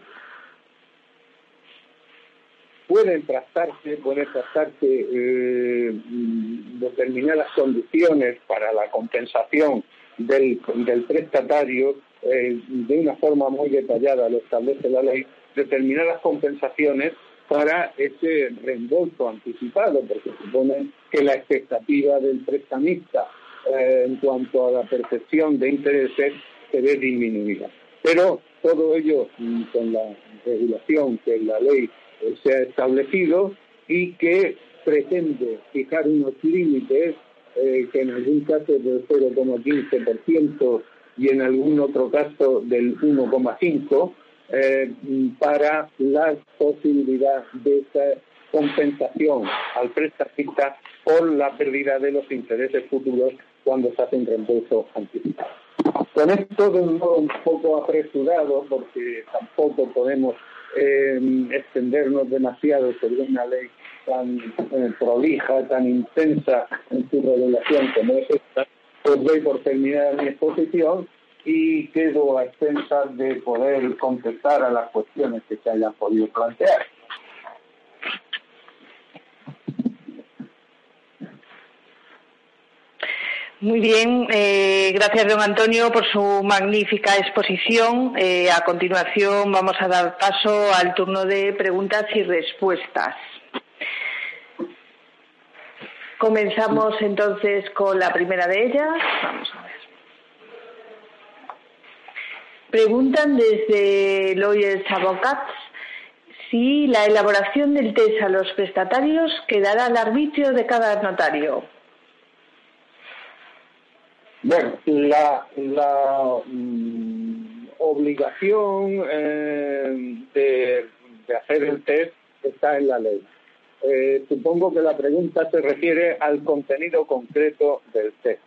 pueden trazarse, pueden trazarse eh, mm, determinadas condiciones para la compensación del, prestatario eh, de una forma muy detallada, lo establece la ley, determinadas compensaciones para ese reembolso anticipado, porque supone que la expectativa del prestamista eh, en cuanto a la percepción de intereses se ve disminuida. Pero todo ello mm, con la regulación que la ley se ha establecido y que pretende fijar unos límites eh, que en algún caso del 0,15% y en algún otro caso del 1,5% eh, para la posibilidad de esa compensación al prestamista por la pérdida de los intereses futuros cuando se hace un reembolso anticipado. Con esto de un modo un poco apresurado, porque tampoco podemos extendernos demasiado sobre una ley tan eh, prolija, tan intensa en su revelación como es esta, pues doy por terminada mi exposición y quedo a expensas de poder contestar a las cuestiones que se hayan podido plantear. Muy bien, eh, gracias don Antonio por su magnífica exposición. Eh, a continuación vamos a dar paso al turno de preguntas y respuestas. Comenzamos entonces con la primera de ellas. Vamos a ver. Preguntan desde Lawyers Advocates si la elaboración del test a los prestatarios quedará al arbitrio de cada notario. Bueno, la, la mm, obligación eh, de, hacer el test está en la ley. Eh, supongo que la pregunta se refiere al contenido concreto del test.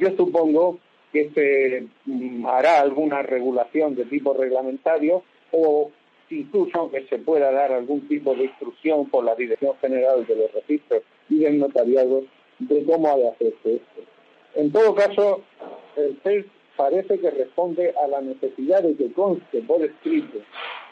Yo supongo que se mm, hará alguna regulación de tipo reglamentario o incluso que se pueda dar algún tipo de instrucción por la Dirección General de los Registros y del Notariado de cómo ha de hacerse esto. En todo caso, el test parece que responde a la necesidad de que conste por escrito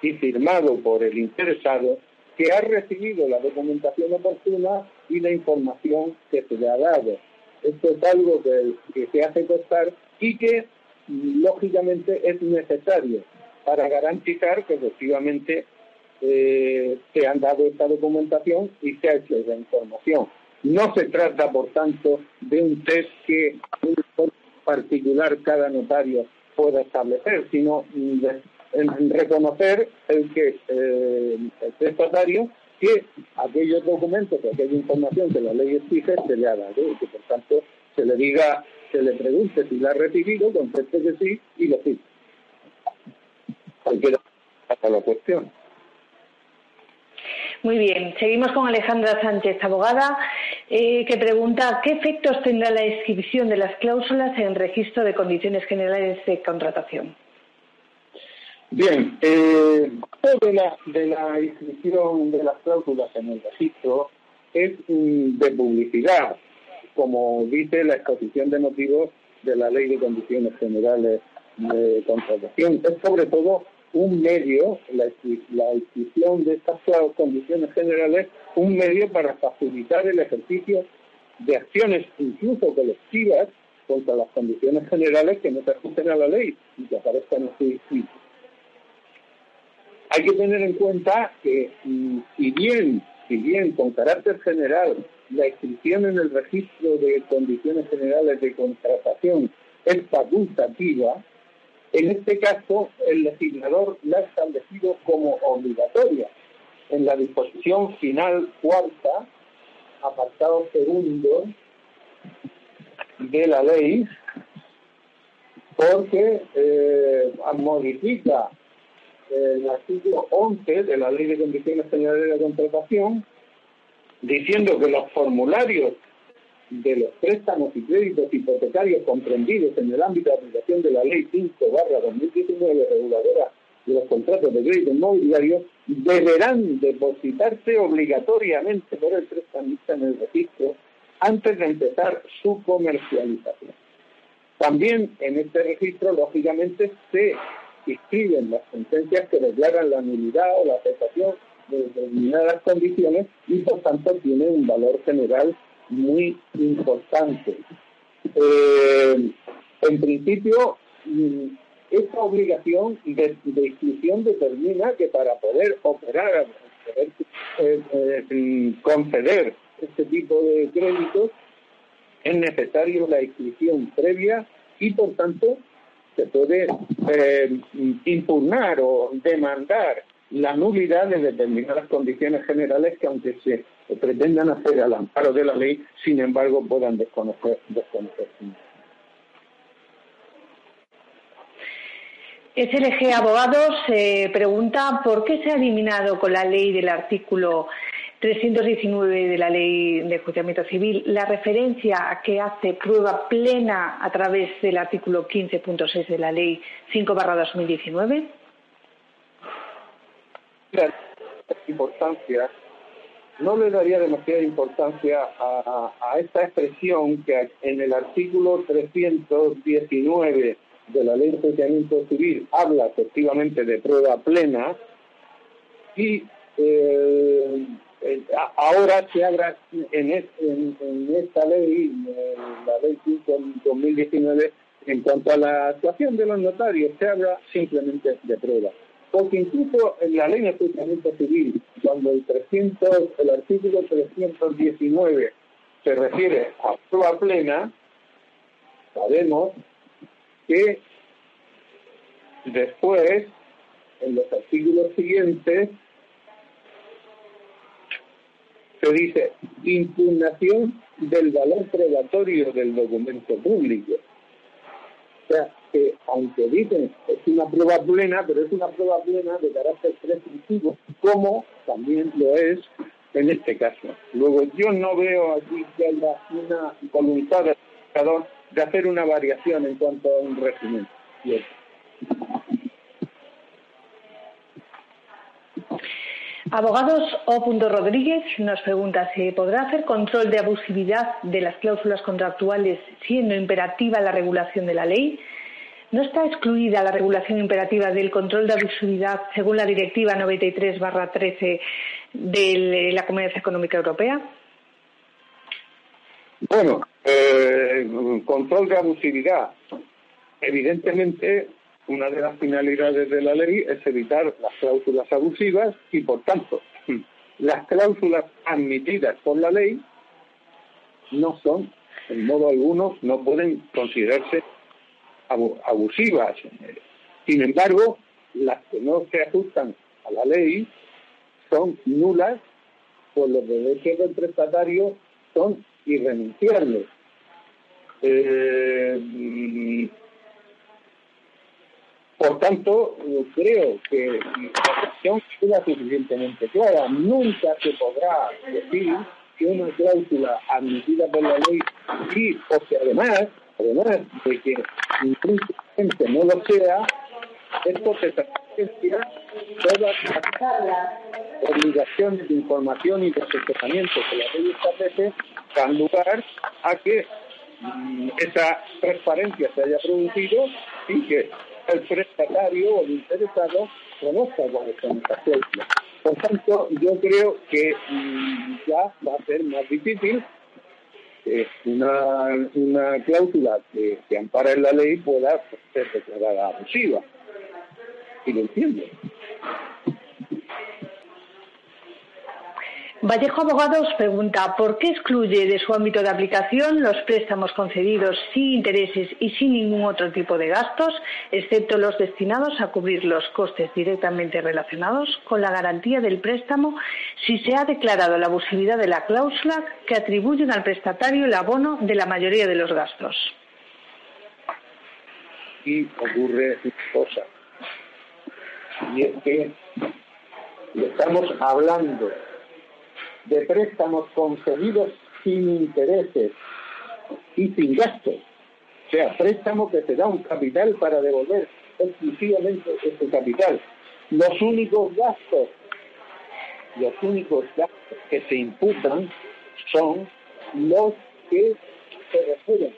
y firmado por el interesado que ha recibido la documentación oportuna y la información que se le ha dado. Esto es algo que, se hace constar y que lógicamente es necesario para garantizar que efectivamente eh, se han dado esta documentación y se ha hecho esa información. No se trata, por tanto, de un test que en particular cada notario pueda establecer, sino en reconocer el que eh, el testatario que aquellos documentos, aquella información que la ley exige se le ha dado y que por tanto se le diga, se le pregunte si la ha recibido, conteste que sí y lo sí. Cualquiera la cuestión. Muy bien, seguimos con Alejandra Sánchez, abogada, eh, que pregunta qué efectos tendrá la inscripción de las cláusulas en el registro de condiciones generales de contratación. Bien, eh, de la, de la inscripción de las cláusulas en el registro es de publicidad, como dice la exposición de motivos de la Ley de Condiciones Generales de Contratación. Es sobre todo un medio, la, inscripción de estas condiciones generales, un medio para facilitar el ejercicio de acciones incluso colectivas contra las condiciones generales que no se ajusten a la ley y que aparezcan así. Hay que tener en cuenta que mm, si bien, si bien con carácter general la inscripción en el registro de condiciones generales de contratación es facultativa, en este caso, el legislador la ha establecido como obligatoria. En la disposición final cuarta, apartado segundo de la ley, porque eh, modifica el artículo 11 de la Ley de Condiciones Generales de Contratación, diciendo que los formularios de los préstamos y créditos hipotecarios comprendidos en el ámbito de aplicación de la Ley 5 2019 reguladora de los contratos de crédito inmobiliario deberán depositarse obligatoriamente por el prestamista en el registro antes de empezar su comercialización. También en este registro, lógicamente, se inscriben las sentencias que declaran la nulidad o la aceptación de determinadas condiciones y, por tanto, tiene un valor general muy importante. Eh, en principio, mm, esta obligación de, inscripción determina que para poder operar, eh, eh, conceder este tipo de créditos, es necesario la inscripción previa y, por tanto, se puede impugnar o demandar la nulidad de determinadas condiciones generales que aunque se pretendan hacer al amparo de la ley, sin embargo puedan desconocer. desconocer. SLG Abogados se pregunta por qué se ha eliminado con la ley del artículo 319 de la Ley de Enjuiciamiento Civil la referencia a que hace prueba plena a través del artículo 15.6 de la Ley 5-2019. La importancia no le daría demasiada importancia a, esta expresión que en el artículo 319 de la Ley de Enjuiciamiento Civil habla efectivamente de prueba plena y eh, ahora se habla en, en, esta ley, la Ley 5 2019, en cuanto a la actuación de los notarios, se habla simplemente de prueba. Porque incluso en la ley de enjuiciamiento civil, cuando el 300, el artículo 319 se refiere a prueba plena, sabemos que después, en los artículos siguientes, se dice impugnación del valor probatorio del documento público. O sea, que aunque dicen es una prueba plena, pero es una prueba plena de carácter prescriptivo, como también lo es en este caso. Luego, yo no veo aquí que haya una voluntad de hacer una variación en cuanto a un régimen. Abogados O. Rodríguez nos pregunta si podrá hacer control de abusividad de las cláusulas contractuales siendo imperativa la regulación de la ley. ¿No está excluida la regulación imperativa del control de abusividad según la Directiva 93-13 de la Comunidad Económica Europea? Bueno, eh, control de abusividad. Evidentemente, una de las finalidades de la ley es evitar las cláusulas abusivas y, por tanto, las cláusulas admitidas por la ley no son, en modo alguno, no pueden considerarse abusivas. Sin embargo, las que no se ajustan a la ley son nulas, por los derechos del prestatario son irrenunciables. Eh, por tanto, creo que la cuestión queda suficientemente clara. Nunca se podrá decir que una cláusula admitida por la ley y, porque además, además de que intrínsecamente no lo sea, se transferencia todas las obligaciones de información y de asesoramiento que la ley establece dan lugar a que mm, esa transparencia se haya producido y que el prestatario o el interesado conozca cuáles son estas cláusulas. Por tanto, yo creo que mm, ya va a ser más difícil que una, una cláusula que, que ampara en la ley pueda ser declarada abusiva. Y lo entiendo. Vallejo Abogados pregunta, ¿por qué excluye de su ámbito de aplicación los préstamos concedidos sin intereses y sin ningún otro tipo de gastos, excepto los destinados a cubrir los costes directamente relacionados con la garantía del préstamo si se ha declarado la abusividad de la cláusula que atribuyen al prestatario el abono de la mayoría de los gastos? Y ocurre una cosa, y es que estamos hablando de préstamos concedidos sin intereses y sin gastos. O sea, préstamo que te da un capital para devolver exclusivamente ese capital. Los únicos gastos, los únicos gastos que se imputan son los que se refieren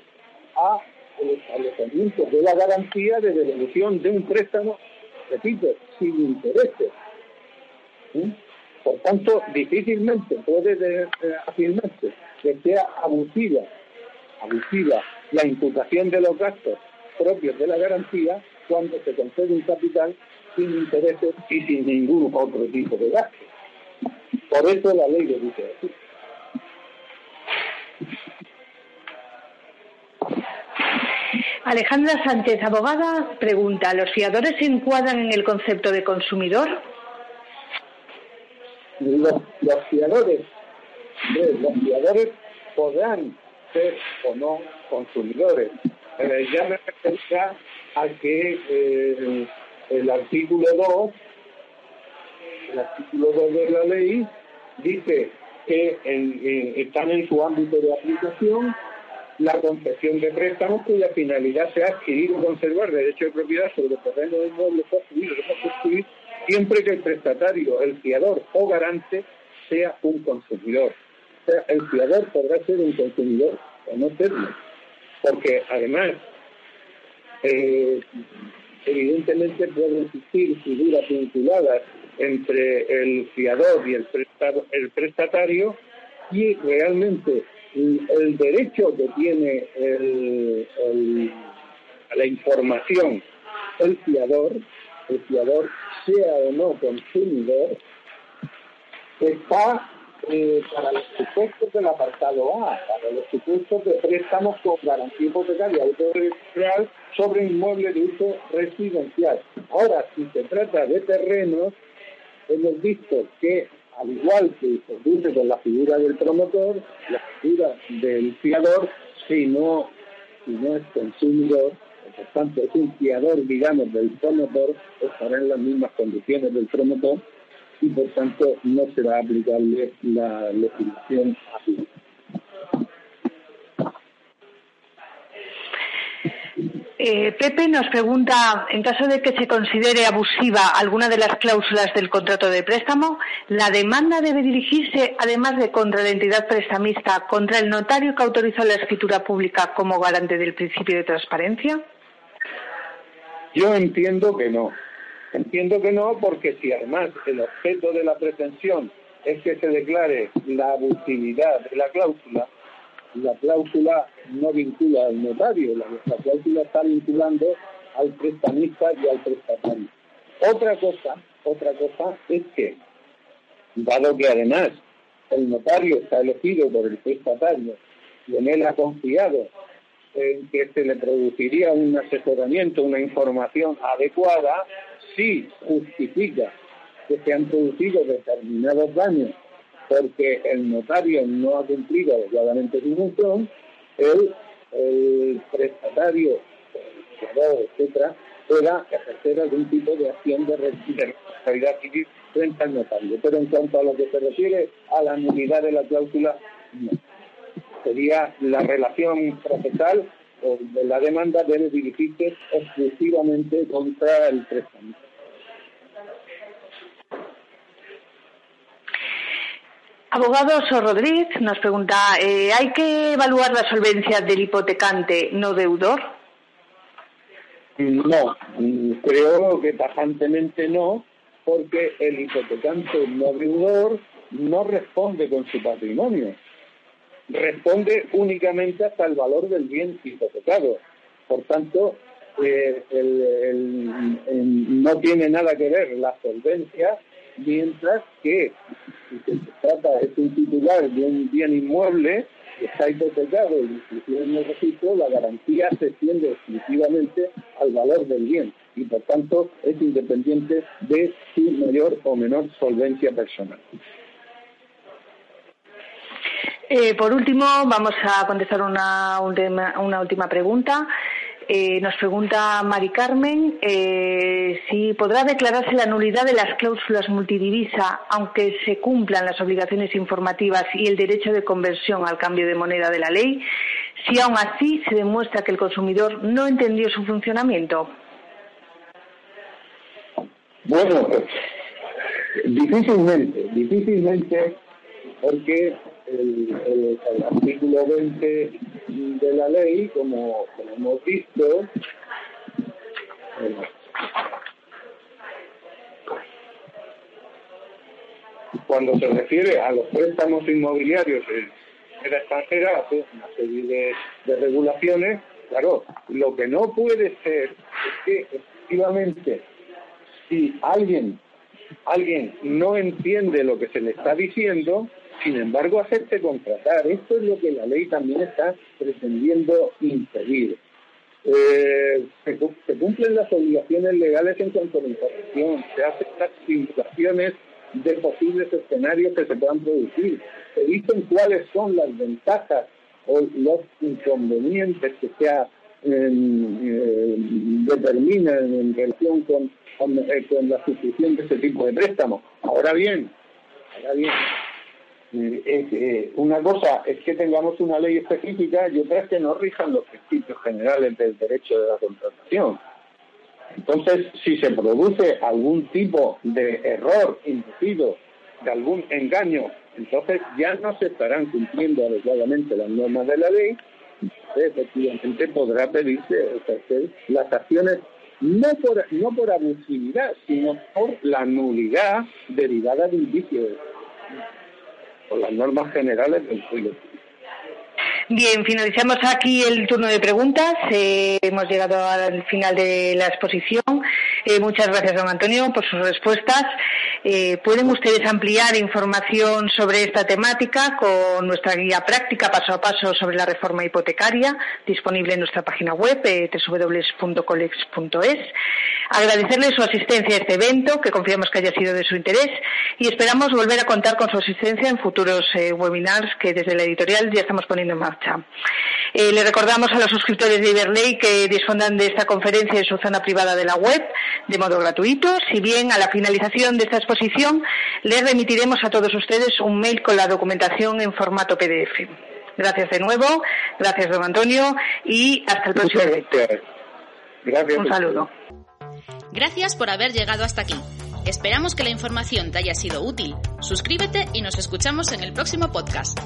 a el establecimiento de la garantía de devolución de un préstamo, repito, sin intereses. ¿Mm? Por tanto, difícilmente puede afirmarse que sea abusiva, abusiva la imputación de los gastos propios de la garantía cuando se concede un capital sin intereses y sin ningún otro tipo de gasto. Por eso la ley lo dice así. Alejandra Sánchez, abogada, pregunta, ¿los fiadores se encuadran en el concepto de consumidor? Los, fiadores, los fiadores podrán ser o no consumidores. Eh, ya me refería a que eh, el artículo 2, el artículo 2 de la ley dice que están en su ámbito de aplicación la concesión de préstamos cuya finalidad sea adquirir o conservar derecho de propiedad sobre terreno de inmueble construido o construir siempre que el prestatario, el fiador o garante sea un consumidor. O sea, el fiador podrá ser un consumidor o no serlo. Porque además, eh, evidentemente pueden existir figuras vinculadas entre el fiador y el, el prestatario y realmente el, derecho que tiene el, la información el fiador, el fiador sea o no consumidor, está eh, para los supuestos del apartado A, para los supuestos de préstamos con garantía hipotecaria real sobre inmueble de uso residencial. Ahora, si se trata de terrenos, hemos visto que, al igual que produce con la figura del promotor, la figura del fiador, si no, si no es consumidor, por tanto es un fiador, digamos, del promotor, estará en las mismas condiciones del promotor y por tanto no será aplicable la legislación así. Eh, Pepe nos pregunta, en caso de que se considere abusiva alguna de las cláusulas del contrato de préstamo, ¿la demanda debe dirigirse, además de contra la entidad prestamista, contra el notario que autorizó la escritura pública como garante del principio de transparencia? Yo entiendo que no. Entiendo que no porque si además el objeto de la pretensión es que se declare la abusividad de la cláusula, la cláusula no vincula al notario, la, cláusula está vinculando al prestamista y al prestatario. Otra cosa, otra cosa es que, dado que además el notario está elegido por el prestatario y en él ha confiado en que se le produciría un asesoramiento, una información adecuada, sí justifica que se han producido determinados daños porque el notario no ha cumplido adecuadamente su función, el, el prestatario, el etcétera, pueda ejercer algún tipo de acción de responsabilidad civil frente al notario. Pero en cuanto a lo que se refiere a la nulidad de la cláusula, no. Sería la relación procesal o de la demanda debe dirigirse exclusivamente contra el préstamo. Abogado Rodríguez nos pregunta, eh, ¿hay que evaluar la solvencia del hipotecante no deudor? No, creo que tajantemente no, porque el hipotecante no deudor no responde con su patrimonio, responde únicamente hasta el valor del bien hipotecado. Por tanto, eh, no tiene nada que ver la solvencia mientras que si se trata es un titular de un bien inmueble está hipotecado y en el registro, la garantía se extiende exclusivamente al valor del bien y por tanto es independiente de su mayor o menor solvencia personal. Eh, por último, vamos a contestar una, última pregunta. Eh, nos pregunta Mari Carmen eh, si podrá declararse la nulidad de las cláusulas multidivisa aunque se cumplan las obligaciones informativas y el derecho de conversión al cambio de moneda de la ley, si aún así se demuestra que el consumidor no entendió su funcionamiento. Bueno, difícilmente, difícilmente, porque el, artículo 20 de la ley, como, hemos visto, cuando se refiere a los préstamos inmobiliarios en la extranjera, hace una serie de, regulaciones. Claro, lo que no puede ser es que efectivamente, si alguien alguien no entiende lo que se le está diciendo, sin embargo, acepte contratar. Esto es lo que la ley también está pretendiendo impedir. Eh, se, cumplen las obligaciones legales en cuanto a la información, se hacen las simulaciones de posibles escenarios que se puedan producir, se dicen cuáles son las ventajas o los inconvenientes que se eh, determinan en relación con, eh, la suscripción de este tipo de préstamos. Ahora bien, ahora bien, eh, una cosa es que tengamos una ley específica y otra es que no rijan los principios generales del derecho de la contratación. Entonces, si se produce algún tipo de error inducido de algún engaño, entonces ya no se estarán cumpliendo adecuadamente las normas de la ley, efectivamente podrá pedirse las acciones no por, no por abusividad, sino por la nulidad derivada de indicios, por las normas generales del juicio. Bien, finalizamos aquí el turno de preguntas. Eh, hemos llegado al final de la exposición. Eh, muchas gracias, don Antonio, por sus respuestas. Eh, pueden ustedes ampliar información sobre esta temática con nuestra guía práctica paso a paso sobre la reforma hipotecaria, disponible en nuestra página web www.colex.es. Agradecerle su asistencia a este evento, que confiamos que haya sido de su interés, y esperamos volver a contar con su asistencia en futuros webinars que desde la editorial ya estamos poniendo en marcha. Eh, le recordamos a los suscriptores de Iberley que dispongan de esta conferencia en su zona privada de la web de modo gratuito. Si bien a la finalización de esta exposición les remitiremos a todos ustedes un mail con la documentación en formato PDF. Gracias de nuevo, gracias don Antonio y hasta el próximo evento. Gracias. Un saludo. Gracias por haber llegado hasta aquí. Esperamos que la información te haya sido útil. Suscríbete y nos escuchamos en el próximo podcast.